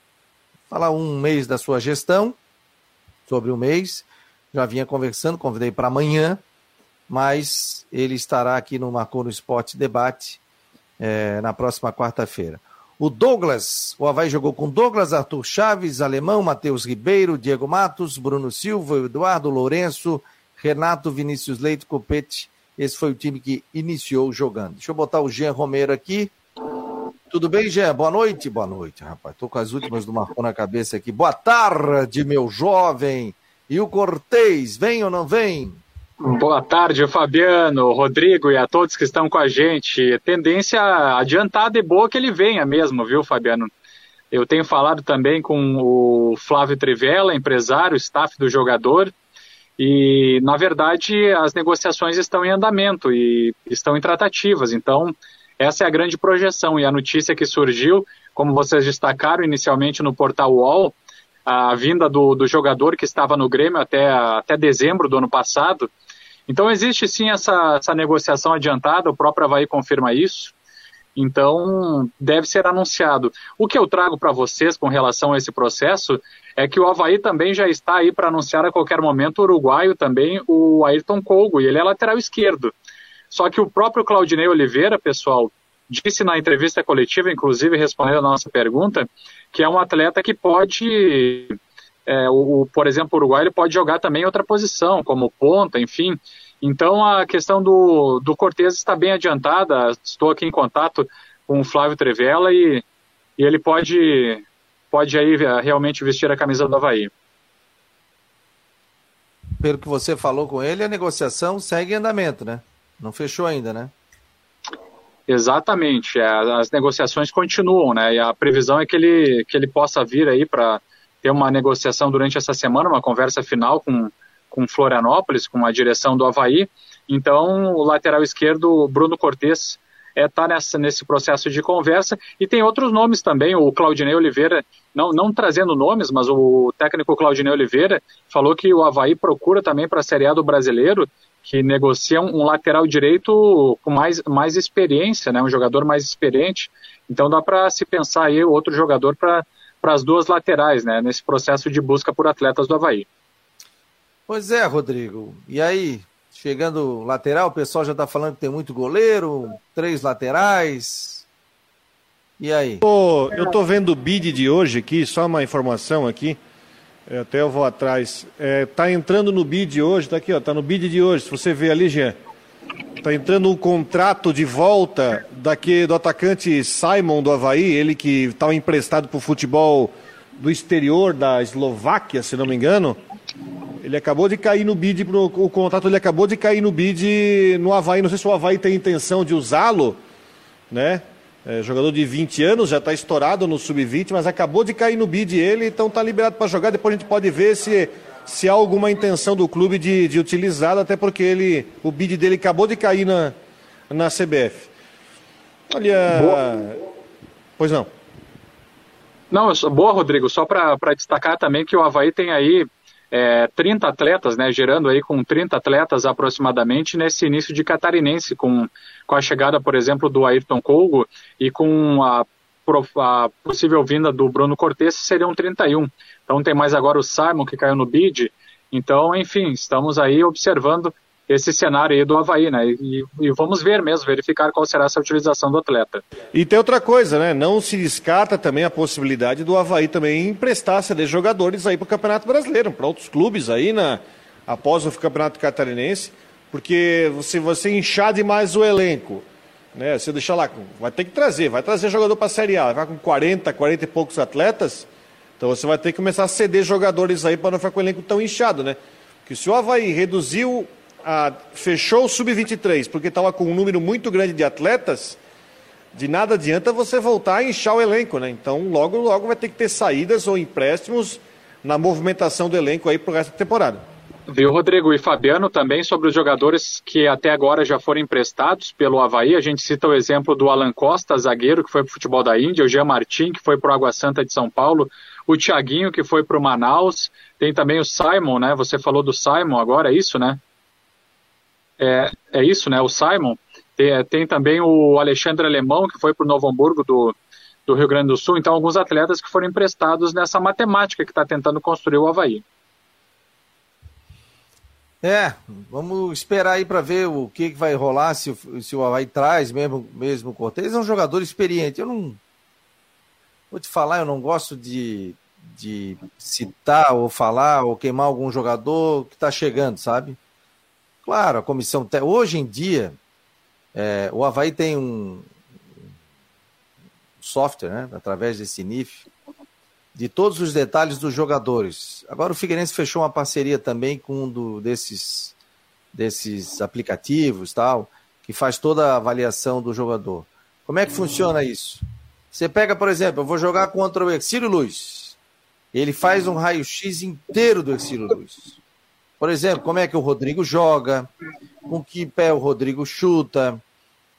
Falar um mês da sua gestão, sobre um mês. Já vinha conversando, convidei para amanhã, mas ele estará aqui no Marcou no Esporte Debate é, na próxima quarta-feira. O Douglas, o Havaí jogou com Douglas, Arthur Chaves, Alemão, Matheus Ribeiro, Diego Matos, Bruno Silva, Eduardo Lourenço, Renato Vinícius Leite, Copete. Esse foi o time que iniciou jogando. Deixa eu botar o Jean Romero aqui. Tudo bem, Jean? Boa noite. Boa noite, rapaz. Tô com as últimas do Marcon na cabeça aqui. Boa tarde, meu jovem. E o Cortez, vem ou não vem?
Boa tarde, Fabiano, Rodrigo e a todos que estão com a gente. Tendência adiantada e boa que ele venha mesmo, viu, Fabiano? Eu tenho falado também com o Flávio Trivella, empresário, staff do jogador, e na verdade as negociações estão em andamento e estão em tratativas. Então, essa é a grande projeção. E a notícia que surgiu, como vocês destacaram inicialmente no portal UOL, a vinda do, do jogador que estava no Grêmio até, até dezembro do ano passado, então existe sim essa, essa negociação adiantada, o próprio Havaí confirma isso. Então deve ser anunciado. O que eu trago para vocês com relação a esse processo é que o Havaí também já está aí para anunciar a qualquer momento o uruguaio também, o Ayrton Colgo, e ele é lateral esquerdo. Só que o próprio Claudinei Oliveira, pessoal, disse na entrevista coletiva, inclusive respondendo a nossa pergunta, que é um atleta que pode é, o, por exemplo, o Uruguai ele pode jogar também outra posição, como ponta, enfim. Então a questão do, do Cortez está bem adiantada. Estou aqui em contato com o Flávio Trevella e, e ele pode, pode aí é, realmente vestir a camisa do Havaí.
Pelo que você falou com ele, a negociação segue em andamento, né? Não fechou ainda, né?
Exatamente. É, as negociações continuam, né? E a previsão é que ele, que ele possa vir aí para ter uma negociação durante essa semana, uma conversa final com, com Florianópolis, com a direção do Havaí. Então, o lateral esquerdo, Bruno Cortes, está é, tá nesse processo de conversa. E tem outros nomes também, o Claudinei Oliveira, não, não trazendo nomes, mas o técnico Claudinei Oliveira falou que o Havaí procura também para a Série A do brasileiro, que negocia um, um, lateral direito com mais, mais experiência, né, um jogador mais experiente. Então dá para se pensar aí outro jogador para para as duas laterais, né, nesse processo de busca por atletas do Havaí.
Pois é, Rodrigo. E aí, chegando lateral, o pessoal já está falando que tem muito goleiro, três laterais. E aí?
Pô, eu tô vendo o bid de hoje aqui, só uma informação aqui. Até eu vou atrás. É, tá entrando no bid hoje, tá aqui, ó, tá no bid de hoje. Se você vê ali, Jean, Está entrando um contrato de volta daqui, do atacante Simon do Havaí, ele que estava emprestado para o futebol do exterior da Eslováquia, se não me engano. Ele acabou de cair no bid, pro, o contrato ele acabou de cair no bid no Havaí. Não sei se o Havaí tem intenção de usá-lo, né? É, jogador de 20 anos, já está estourado no sub-20, mas acabou de cair no bid ele, então está liberado para jogar. Depois a gente pode ver se se há alguma intenção do clube de, de utilizá-lo, até porque ele, o bid dele acabou de cair na, na CBF. Olha. Boa. Pois não.
Não, boa, Rodrigo. Só para destacar também que o Havaí tem aí é, 30 atletas, né, gerando aí com 30 atletas aproximadamente nesse início de catarinense, com, com a chegada, por exemplo, do Ayrton Colgo e com a, a possível vinda do Bruno Cortes, seriam 31. Então tem mais agora o Simon que caiu no bid. Então, enfim, estamos aí observando esse cenário aí do Havaí, né? E, e, vamos ver mesmo, verificar qual será essa utilização do atleta.
E tem outra coisa, né? Não se descarta também a possibilidade do Havaí também emprestar CD jogadores aí para o Campeonato Brasileiro, para outros clubes aí na, após o Campeonato Catarinense, porque se você inchar demais o elenco, né? Você deixar lá, vai ter que trazer, vai trazer jogador para a Série A, vai com 40, 40 e poucos atletas então você vai ter que começar a ceder jogadores aí para não ficar com o elenco tão inchado, né? Porque se o Havaí reduziu, a, fechou o sub-23 porque estava com um número muito grande de atletas, de nada adianta você voltar a inchar o elenco, né? Então logo, logo vai ter que ter saídas ou empréstimos na movimentação do elenco aí para o resto da temporada.
Viu, Rodrigo e Fabiano, também sobre os jogadores que até agora já foram emprestados pelo Havaí. A gente cita o exemplo do Alan Costa, zagueiro, que foi para o futebol da Índia, o Jean Martin, que foi para o Água Santa de São Paulo, o Thiaguinho, que foi para o Manaus, tem também o Simon, né? Você falou do Simon agora, é isso, né? É, é isso, né? O Simon. Tem, tem também o Alexandre Alemão, que foi para o Novo Hamburgo do, do Rio Grande do Sul. Então, alguns atletas que foram emprestados nessa matemática que está tentando construir o Havaí.
É, vamos esperar aí para ver o que, que vai rolar, se, se o Havaí traz mesmo, mesmo o Cortez. É um jogador experiente. Eu não. Vou te falar, eu não gosto de, de citar ou falar ou queimar algum jogador que está chegando, sabe? Claro, a comissão. Hoje em dia, é, o Havaí tem um software, né, através desse NIF, de todos os detalhes dos jogadores. Agora o Figueirense fechou uma parceria também com um do, desses, desses aplicativos tal, que faz toda a avaliação do jogador. Como é que funciona isso? Você pega, por exemplo, eu vou jogar contra o Exílio Luz. Ele faz um raio-x inteiro do Exílio Luz. Por exemplo, como é que o Rodrigo joga, com que pé o Rodrigo chuta,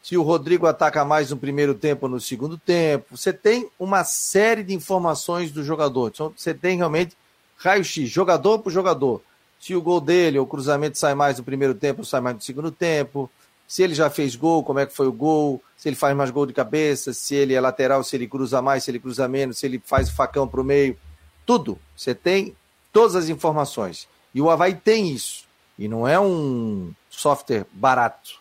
se o Rodrigo ataca mais no primeiro tempo ou no segundo tempo. Você tem uma série de informações do jogador. Então, você tem realmente raio-x, jogador por jogador. Se o gol dele o cruzamento sai mais no primeiro tempo ou sai mais no segundo tempo. Se ele já fez gol, como é que foi o gol. Se ele faz mais gol de cabeça, se ele é lateral, se ele cruza mais, se ele cruza menos, se ele faz o facão para o meio. Tudo. Você tem todas as informações. E o Havaí tem isso. E não é um software barato.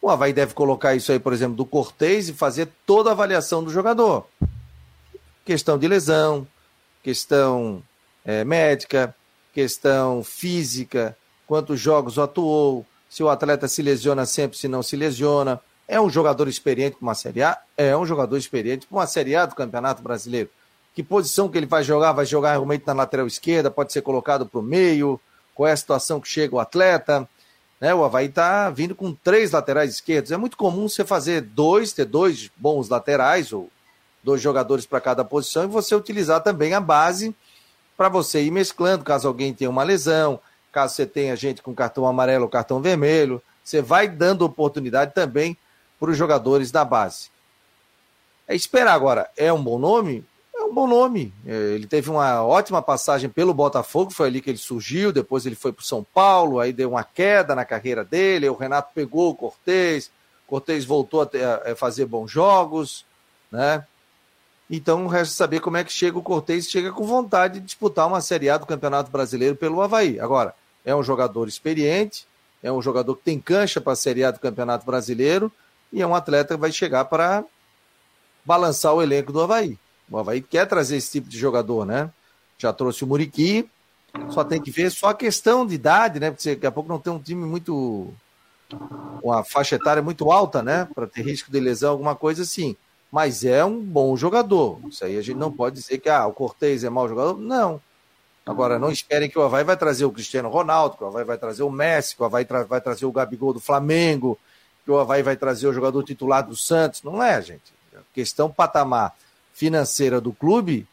O Havaí deve colocar isso aí, por exemplo, do Cortez e fazer toda a avaliação do jogador. Questão de lesão, questão é, médica, questão física, quantos jogos atuou, se o atleta se lesiona sempre, se não se lesiona. É um jogador experiente para uma Série A? É um jogador experiente para uma Série A do Campeonato Brasileiro. Que posição que ele vai jogar? Vai jogar realmente na lateral esquerda? Pode ser colocado para o meio? Qual é a situação que chega o atleta? Né? O Havaí está vindo com três laterais esquerdos. É muito comum você fazer dois, ter dois bons laterais, ou dois jogadores para cada posição, e você utilizar também a base para você ir mesclando, caso alguém tenha uma lesão, caso você tenha gente com cartão amarelo ou cartão vermelho. Você vai dando oportunidade também para os jogadores da base. É esperar agora. É um bom nome? Um bom nome. É, ele teve uma ótima passagem pelo Botafogo, foi ali que ele surgiu, depois ele foi para o São Paulo, aí deu uma queda na carreira dele, o Renato pegou o Cortez, Cortez voltou a, a fazer bons jogos, né? Então resta saber como é que chega o Cortez, chega com vontade de disputar uma Série A do Campeonato Brasileiro pelo Havaí. Agora, é um jogador experiente, é um jogador que tem cancha para a Série A do Campeonato Brasileiro e é um atleta que vai chegar para balançar o elenco do Havaí. O Havaí quer trazer esse tipo de jogador, né? Já trouxe o Muriqui, só tem que ver só a questão de idade, né? Porque daqui a pouco não tem um time muito. com a faixa etária muito alta, né? Para ter risco de lesão, alguma coisa assim. Mas é um bom jogador. Isso aí a gente não pode dizer que ah, o Cortez é mau jogador. Não. Agora, não esperem que o Havaí vai trazer o Cristiano Ronaldo, que o Havaí vai trazer o Messi, que o Havaí vai trazer o Gabigol do Flamengo, que o Havaí vai trazer o jogador titular do Santos. Não é, gente. questão patamar financeira do clube,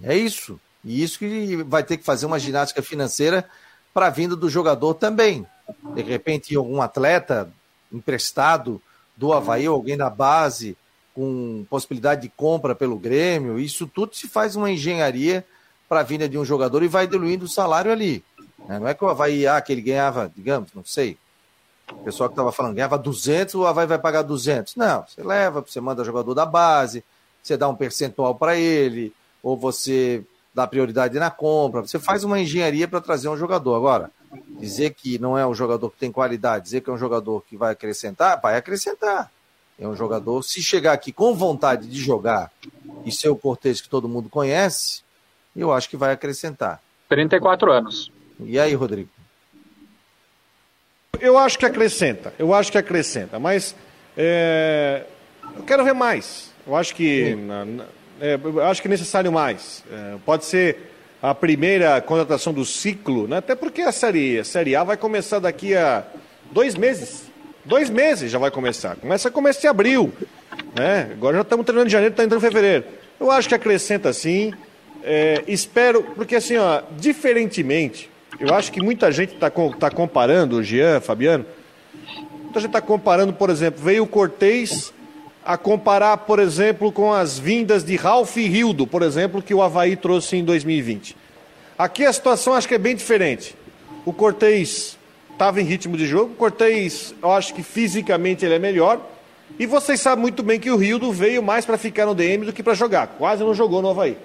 é isso. E isso que vai ter que fazer uma ginástica financeira para a vinda do jogador também. De repente, algum atleta emprestado do Havaí, alguém da base, com possibilidade de compra pelo Grêmio, isso tudo se faz uma engenharia para a vinda de um jogador e vai diluindo o salário ali. Né? Não é que o Havaí, ah, que ele ganhava, digamos, não sei, o pessoal que estava falando, ganhava 200, o Havaí vai pagar 200. Não, você leva, você manda jogador da base, você dá um percentual para ele, ou você dá prioridade na compra. Você faz uma engenharia para trazer um jogador. Agora, dizer que não é um jogador que tem qualidade, dizer que é um jogador que vai acrescentar, vai acrescentar. É um jogador, se chegar aqui com vontade de jogar e ser o Cortez que todo mundo conhece, eu acho que vai acrescentar.
34 anos.
E aí, Rodrigo?
Eu acho que acrescenta, eu acho que acrescenta, mas é, eu quero ver mais. Eu acho que, é, eu acho que é necessário mais. É, pode ser a primeira contratação do ciclo, né? até porque a série, a série A vai começar daqui a dois meses. Dois meses já vai começar. Começa a começar em abril. Né? Agora já estamos terminando em janeiro, está entrando em fevereiro. Eu acho que acrescenta sim. É, espero, porque assim, ó, diferentemente, eu acho que muita gente está tá comparando, o Jean, Fabiano, muita gente está comparando, por exemplo, veio o Cortez a comparar, por exemplo, com as vindas de Ralph e Rildo, por exemplo, que o Havaí trouxe em 2020. Aqui a situação acho que é bem diferente. O Cortez estava em ritmo de jogo, o Cortez, eu acho que fisicamente ele é melhor, e vocês sabem muito bem que o Rildo veio mais para ficar no DM do que para jogar, quase não jogou no Havaí.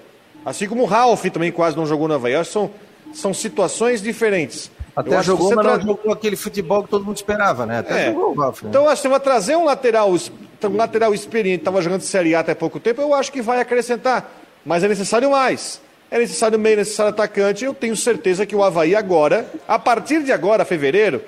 Assim como o Ralph também quase não jogou no Havaí. Acho que são, são situações diferentes.
Até jogou, mas tra... não jogou aquele futebol que todo mundo esperava, né? Até
é. jogou o Ralf. Né? Então, acho que vai trazer um lateral, um lateral experiente, estava jogando Série A até pouco tempo, eu acho que vai acrescentar. Mas é necessário mais. É necessário meio, é necessário atacante. Eu tenho certeza que o Havaí agora, a partir de agora, fevereiro,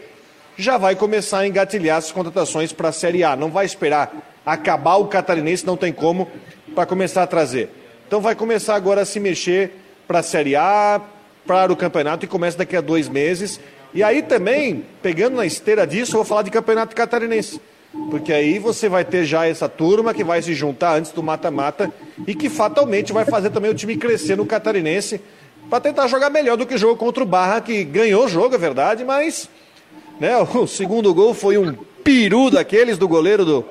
já vai começar a engatilhar as contratações para a Série A. Não vai esperar acabar o catarinense, não tem como, para começar a trazer. Então vai começar agora a se mexer para a Série A, para o campeonato e começa daqui a dois meses. E aí também, pegando na esteira disso, eu vou falar de campeonato catarinense. Porque aí você vai ter já essa turma que vai se juntar antes do mata-mata e que fatalmente vai fazer também o time crescer no catarinense para tentar jogar melhor do que o jogo contra o Barra, que ganhou o jogo, é verdade, mas né, o segundo gol foi um peru daqueles do goleiro do,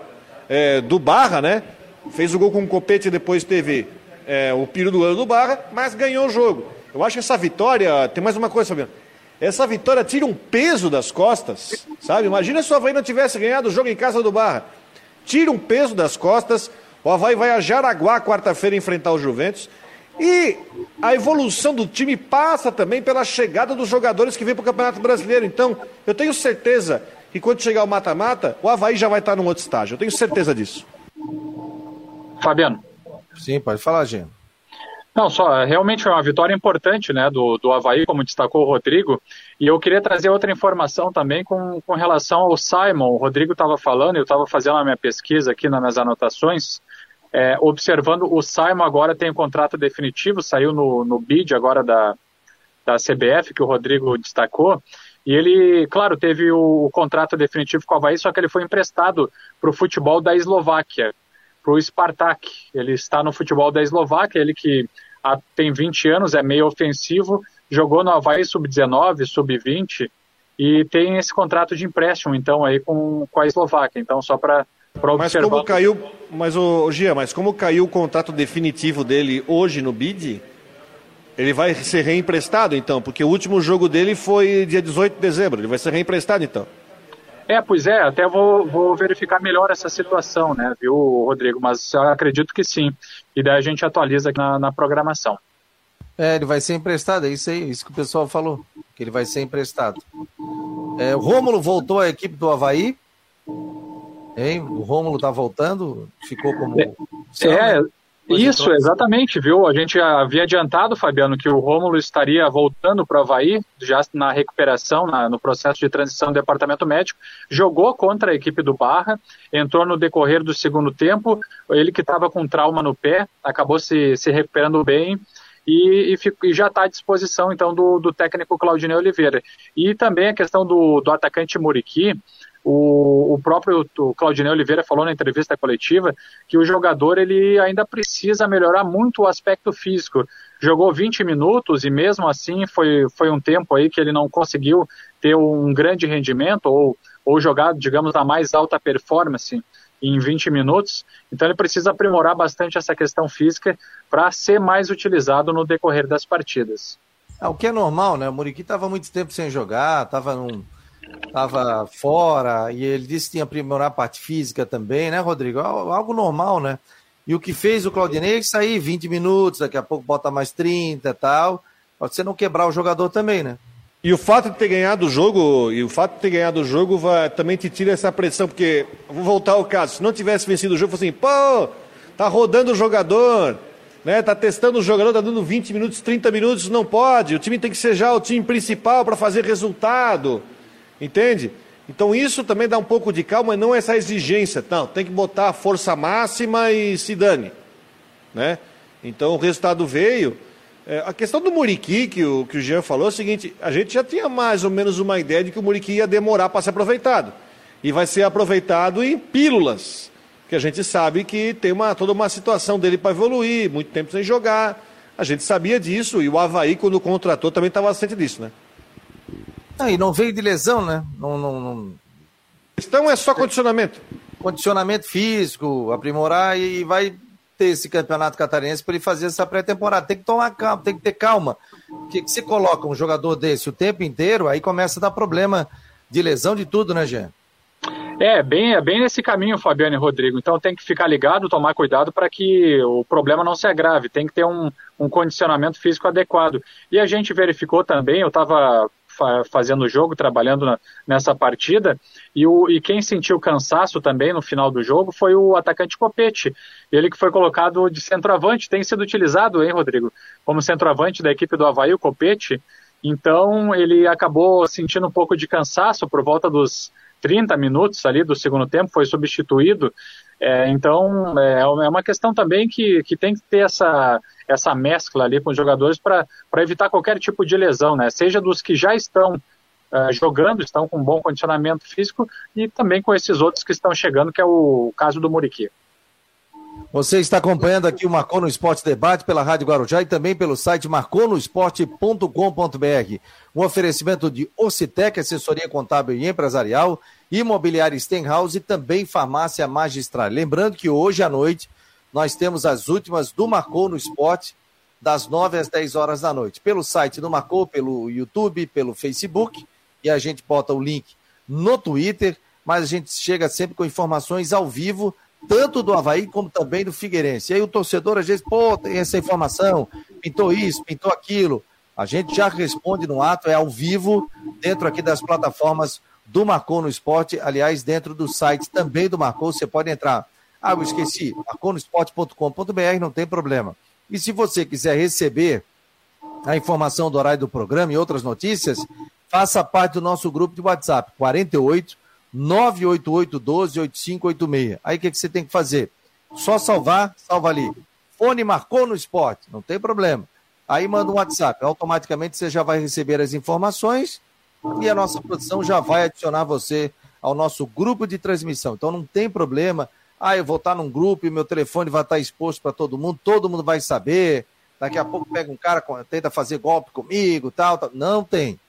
é, do Barra, né? Fez o gol com um copete e depois teve é, o peru do goleiro do Barra, mas ganhou o jogo. Eu acho que essa vitória. Tem mais uma coisa, Fabiano. Essa vitória tira um peso das costas, sabe? Imagina se o Havaí não tivesse ganhado o jogo em casa do Barra. Tira um peso das costas. O Havaí vai a Jaraguá quarta-feira enfrentar o Juventus. E a evolução do time passa também pela chegada dos jogadores que vêm para o Campeonato Brasileiro. Então, eu tenho certeza que quando chegar o mata-mata, o Havaí já vai estar num outro estágio. Eu tenho certeza disso.
Fabiano.
Sim, pode falar, Gino.
Não, só, realmente foi uma vitória importante né, do, do Havaí, como destacou o Rodrigo. E eu queria trazer outra informação também com, com relação ao Simon. O Rodrigo estava falando, eu estava fazendo a minha pesquisa aqui nas minhas anotações, é, observando o Simon agora tem um contrato definitivo, saiu no, no bid agora da, da CBF, que o Rodrigo destacou. E ele, claro, teve o, o contrato definitivo com o Havaí, só que ele foi emprestado para o futebol da Eslováquia para o Spartak. Ele está no futebol da Eslováquia, ele que tem 20 anos, é meio ofensivo, jogou no Havaí Sub-19, Sub-20 e tem esse contrato de empréstimo, então, aí com, com a Eslováquia. Então, só para observar.
Mas como caiu, mas o Gia, mas como caiu o contrato definitivo dele hoje no BID, ele vai ser reemprestado então, porque o último jogo dele foi dia 18 de dezembro, ele vai ser reemprestado então.
É, pois é, até vou, vou verificar melhor essa situação, né, viu, Rodrigo? Mas acredito que sim. E daí a gente atualiza aqui na, na programação.
É, ele vai ser emprestado, é isso aí, isso que o pessoal falou, que ele vai ser emprestado. É, o Rômulo voltou à equipe do Havaí. Hein? O Rômulo tá voltando, ficou como.
É, é isso, exatamente, viu? A gente havia adiantado, Fabiano, que o Rômulo estaria voltando para o Havaí, já na recuperação, na, no processo de transição do departamento médico. Jogou contra a equipe do Barra, entrou no decorrer do segundo tempo. Ele que estava com trauma no pé, acabou se, se recuperando bem. E, e, fico, e, já está à disposição então do, do técnico Claudinei Oliveira. E também a questão do, do atacante Muriqui, o, o próprio o Claudinei Oliveira falou na entrevista coletiva que o jogador ele ainda precisa melhorar muito o aspecto físico. Jogou 20 minutos e mesmo assim foi, foi um tempo aí que ele não conseguiu ter um grande rendimento ou, ou jogar, digamos, a mais alta performance em 20 minutos. Então ele precisa aprimorar bastante essa questão física para ser mais utilizado no decorrer das partidas.
É, o que é normal, né? O Muriqui estava muito tempo sem jogar, estava num estava fora, e ele disse que tinha aprimorar a parte física também, né, Rodrigo? Algo normal, né? E o que fez o Claudinei é sair 20 minutos, daqui a pouco bota mais 30 e tal. Pode ser não quebrar o jogador também, né?
E o fato de ter ganhado o jogo, e o fato de ter ganhado o jogo vai, também te tira essa pressão, porque, vou voltar ao caso, se não tivesse vencido o jogo, assim, pô, tá rodando o jogador, né? Tá testando o jogador, tá dando 20 minutos, 30 minutos, não pode. O time tem que ser já o time principal para fazer resultado. Entende? Então isso também dá um pouco de calma, não essa exigência. Não, tem que botar a força máxima e se dane. Né? Então o resultado veio. É, a questão do Muriqui, que o, que o Jean falou, é o seguinte: a gente já tinha mais ou menos uma ideia de que o Muriqui ia demorar para ser aproveitado. E vai ser aproveitado em pílulas. Porque a gente sabe que tem uma, toda uma situação dele para evoluir, muito tempo sem jogar. A gente sabia disso, e o Havaí, quando contratou, também estava ciente disso, né?
Não, e não veio de lesão, né? Não, não, não...
Então é só condicionamento.
Condicionamento físico, aprimorar e vai ter esse campeonato catarinense para ele fazer essa pré-temporada. Tem que tomar calma, tem que ter calma. Porque você coloca um jogador desse o tempo inteiro, aí começa a dar problema de lesão de tudo, né, Jean?
É, bem, é bem nesse caminho, Fabiano e Rodrigo. Então tem que ficar ligado, tomar cuidado para que o problema não se agrave. Tem que ter um, um condicionamento físico adequado. E a gente verificou também, eu estava fazendo o jogo, trabalhando na, nessa partida, e, o, e quem sentiu cansaço também no final do jogo foi o atacante Copete, ele que foi colocado de centroavante, tem sido utilizado, hein, Rodrigo, como centroavante da equipe do Havaí, o Copete, então ele acabou sentindo um pouco de cansaço por volta dos 30 minutos ali do segundo tempo, foi substituído. É, então, é, é uma questão também que, que tem que ter essa, essa mescla ali com os jogadores para evitar qualquer tipo de lesão, né? Seja dos que já estão uh, jogando, estão com bom condicionamento físico, e também com esses outros que estão chegando, que é o caso do Muriqui.
Você está acompanhando aqui o Marcou no Esporte Debate pela Rádio Guarujá e também pelo site marconosport.com.br. Um oferecimento de Ocitec, assessoria contábil e empresarial, imobiliária Stenhouse e também farmácia magistral. Lembrando que hoje à noite nós temos as últimas do Marcou no Esporte, das 9 às 10 horas da noite. Pelo site do Marcou, pelo YouTube, pelo Facebook, e a gente bota o link no Twitter, mas a gente chega sempre com informações ao vivo tanto do Havaí como também do Figueirense. E aí o torcedor às vezes, pô, tem essa informação, pintou isso, pintou aquilo. A gente já responde no ato, é ao vivo, dentro aqui das plataformas do Marcou no Esporte, aliás, dentro do site também do Marcou, você pode entrar. Ah, eu esqueci, marconosport.com.br, não tem problema. E se você quiser receber a informação do horário do programa e outras notícias, faça parte do nosso grupo de WhatsApp, 48 988-12-8586. Aí o que, que você tem que fazer? Só salvar, salva ali. Fone marcou no esporte, não tem problema. Aí manda um WhatsApp, automaticamente você já vai receber as informações e a nossa produção já vai adicionar você ao nosso grupo de transmissão. Então não tem problema. Ah, eu vou estar num grupo e meu telefone vai estar exposto para todo mundo, todo mundo vai saber. Daqui a pouco pega um cara, tenta fazer golpe comigo, tal, tal. Não tem.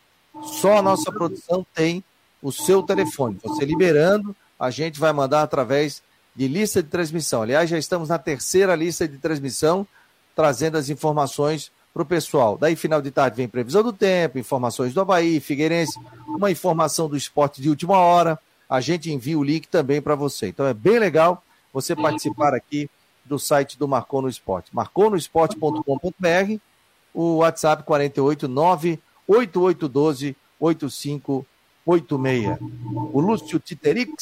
Só a nossa produção tem o seu telefone. Você liberando, a gente vai mandar através de lista de transmissão. Aliás, já estamos na terceira lista de transmissão, trazendo as informações para o pessoal. Daí, final de tarde, vem previsão do tempo, informações do Havaí, Figueirense, uma informação do esporte de última hora. A gente envia o link também para você. Então, é bem legal você participar aqui do site do Marcou no Esporte. marconosport.com.br, o WhatsApp 489 8812 85 86. O Lúcio Titerix,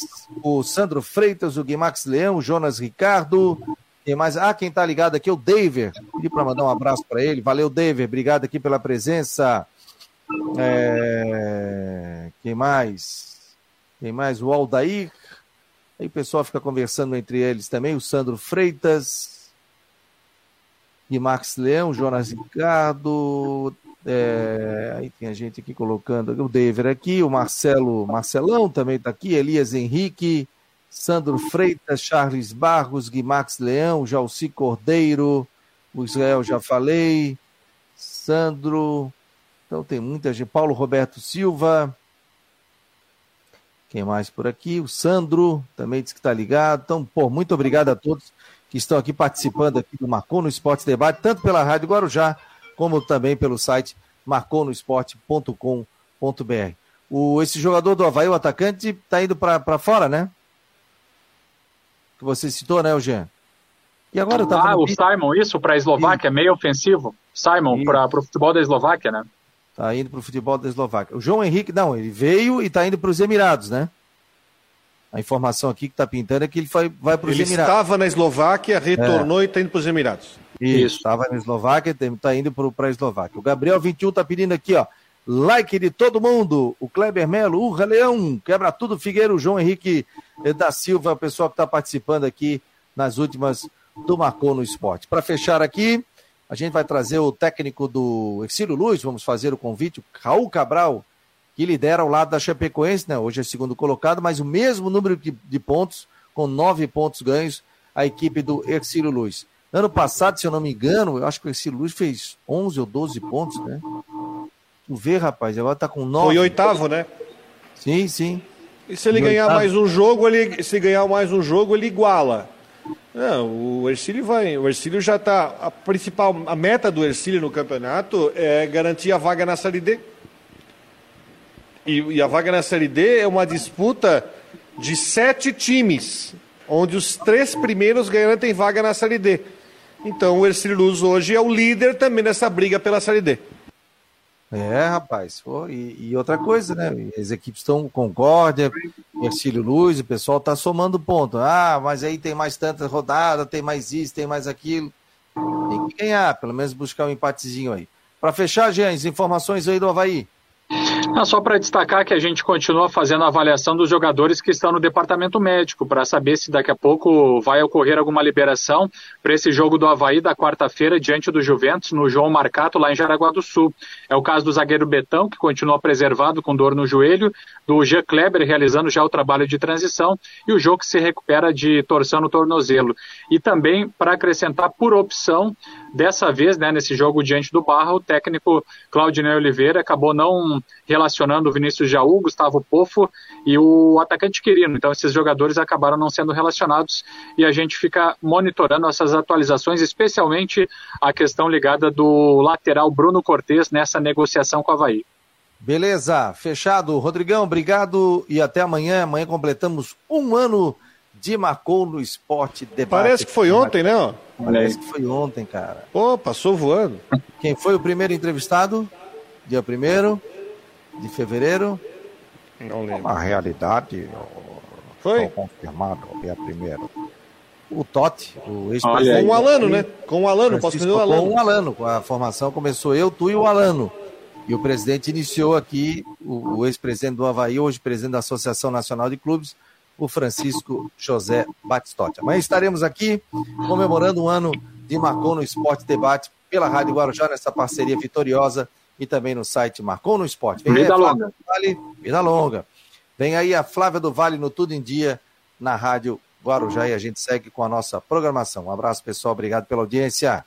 o Sandro Freitas, o Guimax Leão, o Jonas Ricardo. Tem mais. Ah, quem tá ligado aqui é o David. Pedi para mandar um abraço para ele. Valeu, David. Obrigado aqui pela presença. É... Quem mais? Quem mais? O Aldair. Aí o pessoal fica conversando entre eles também. O Sandro Freitas. Guimax Leão, Jonas Ricardo, é, aí tem a gente aqui colocando o David aqui, o Marcelo Marcelão também está aqui, Elias Henrique, Sandro Freitas, Charles Barros, Guimax Leão, Jalci Cordeiro, o Israel já falei, Sandro, então tem muita gente, Paulo Roberto Silva, quem mais por aqui? O Sandro também disse que está ligado. Então, pô, muito obrigado a todos que estão aqui participando aqui do Marcou no Esporte Debate, tanto pela Rádio Guarujá, como também pelo site marconosport.com.br. O, esse jogador do Havaí, o atacante, está indo para fora, né? Que você citou, né, Eugênio?
E agora tá Ah, o Simon, isso, para a Eslováquia, meio ofensivo. Simon, para o futebol da Eslováquia, né?
Tá indo para o futebol da Eslováquia. O João Henrique, não, ele veio e está indo para os Emirados, né? A informação aqui que está pintando é que ele vai, vai para os Emirados. Ele
estava na Eslováquia, retornou é. e está indo para os Emirados.
Isso, estava na Eslováquia, está indo para a Eslováquia. O Gabriel 21 está pedindo aqui, ó. Like de todo mundo. O Kleber Melo, Urra Leão, quebra tudo, Figueiro, João Henrique da Silva, o pessoal que está participando aqui nas últimas do Marcou no Esporte. Para fechar aqui, a gente vai trazer o técnico do Exílio Luz, vamos fazer o convite, o Raul Cabral, que lidera ao lado da Chapecoense, né? Hoje é segundo colocado, mas o mesmo número de, de pontos, com nove pontos ganhos, a equipe do Exílio Luz. Ano passado, se eu não me engano, eu acho que esse Luz fez 11 ou 12 pontos, né? Tu vê, rapaz, agora tá com nove.
Foi oitavo, né?
Sim, sim.
E se ele e ganhar oitavo. mais um jogo, ele se ganhar mais um jogo, ele iguala. Não, o Ercílio vai. O Ercílio já está. A principal, a meta do Ercílio no campeonato é garantir a vaga na Série D. E, e a vaga na Série D é uma disputa de sete times, onde os três primeiros garantem vaga na Série D. Então o Ercílio Luz hoje é o líder também nessa briga pela Série D.
É, rapaz. E, e, outra coisa, né? As equipes estão Concórdia, Ercílio Luz, o pessoal está somando ponto. Ah, mas aí tem mais tantas rodadas, tem mais isso, tem mais aquilo. Tem que ganhar, pelo menos buscar um empatezinho aí. Para fechar, Jens, informações aí do Havaí.
Ah, só para destacar que a gente continua fazendo a avaliação dos jogadores que estão no departamento médico, para saber se daqui a pouco vai ocorrer alguma liberação para esse jogo do Havaí da quarta-feira diante do Juventus, no João Marcato, lá em Jaraguá do Sul. É o caso do zagueiro Betão, que continua preservado com dor no joelho, do Jean Kleber realizando já o trabalho de transição, e o jogo que se recupera de torção no tornozelo. E também, para acrescentar por opção, dessa vez, né, nesse jogo diante do Barra, o técnico Claudinei Oliveira acabou não relacionando o Vinícius Jaú, Gustavo Pofo e o atacante Quirino. Então, esses jogadores acabaram não sendo relacionados e a gente fica monitorando essas atualizações, especialmente a questão ligada do lateral Bruno Cortes nessa negociação com o Havaí.
Beleza, fechado. Rodrigão, obrigado e até amanhã. Amanhã completamos um ano de Marcou no Esporte
Debate. Parece que foi ontem, né?
Parece que foi ontem, cara.
Pô, passou voando.
Quem foi o primeiro entrevistado? Dia primeiro de fevereiro?
Não lembro.
Na realidade,
foi
confirmado, dia primeiro. O Totti, o
ex-presidente. Com o Alano, né? Com o Alano, posso dizer o Alano.
Com o Alano, com a formação começou eu, tu e o Alano. E o presidente iniciou aqui, o, o ex-presidente do Havaí, hoje presidente da Associação Nacional de Clubes, o Francisco José Batistotti. Amanhã estaremos aqui comemorando um ano de Marcou no Esporte Debate pela Rádio Guarujá, nessa parceria vitoriosa e também no site Marcou no Esporte.
Vem vida aí, longa.
Vale, vida longa. Vem aí a Flávia do Vale no Tudo em Dia, na Rádio Guarujá, e a gente segue com a nossa programação. Um abraço, pessoal. Obrigado pela audiência.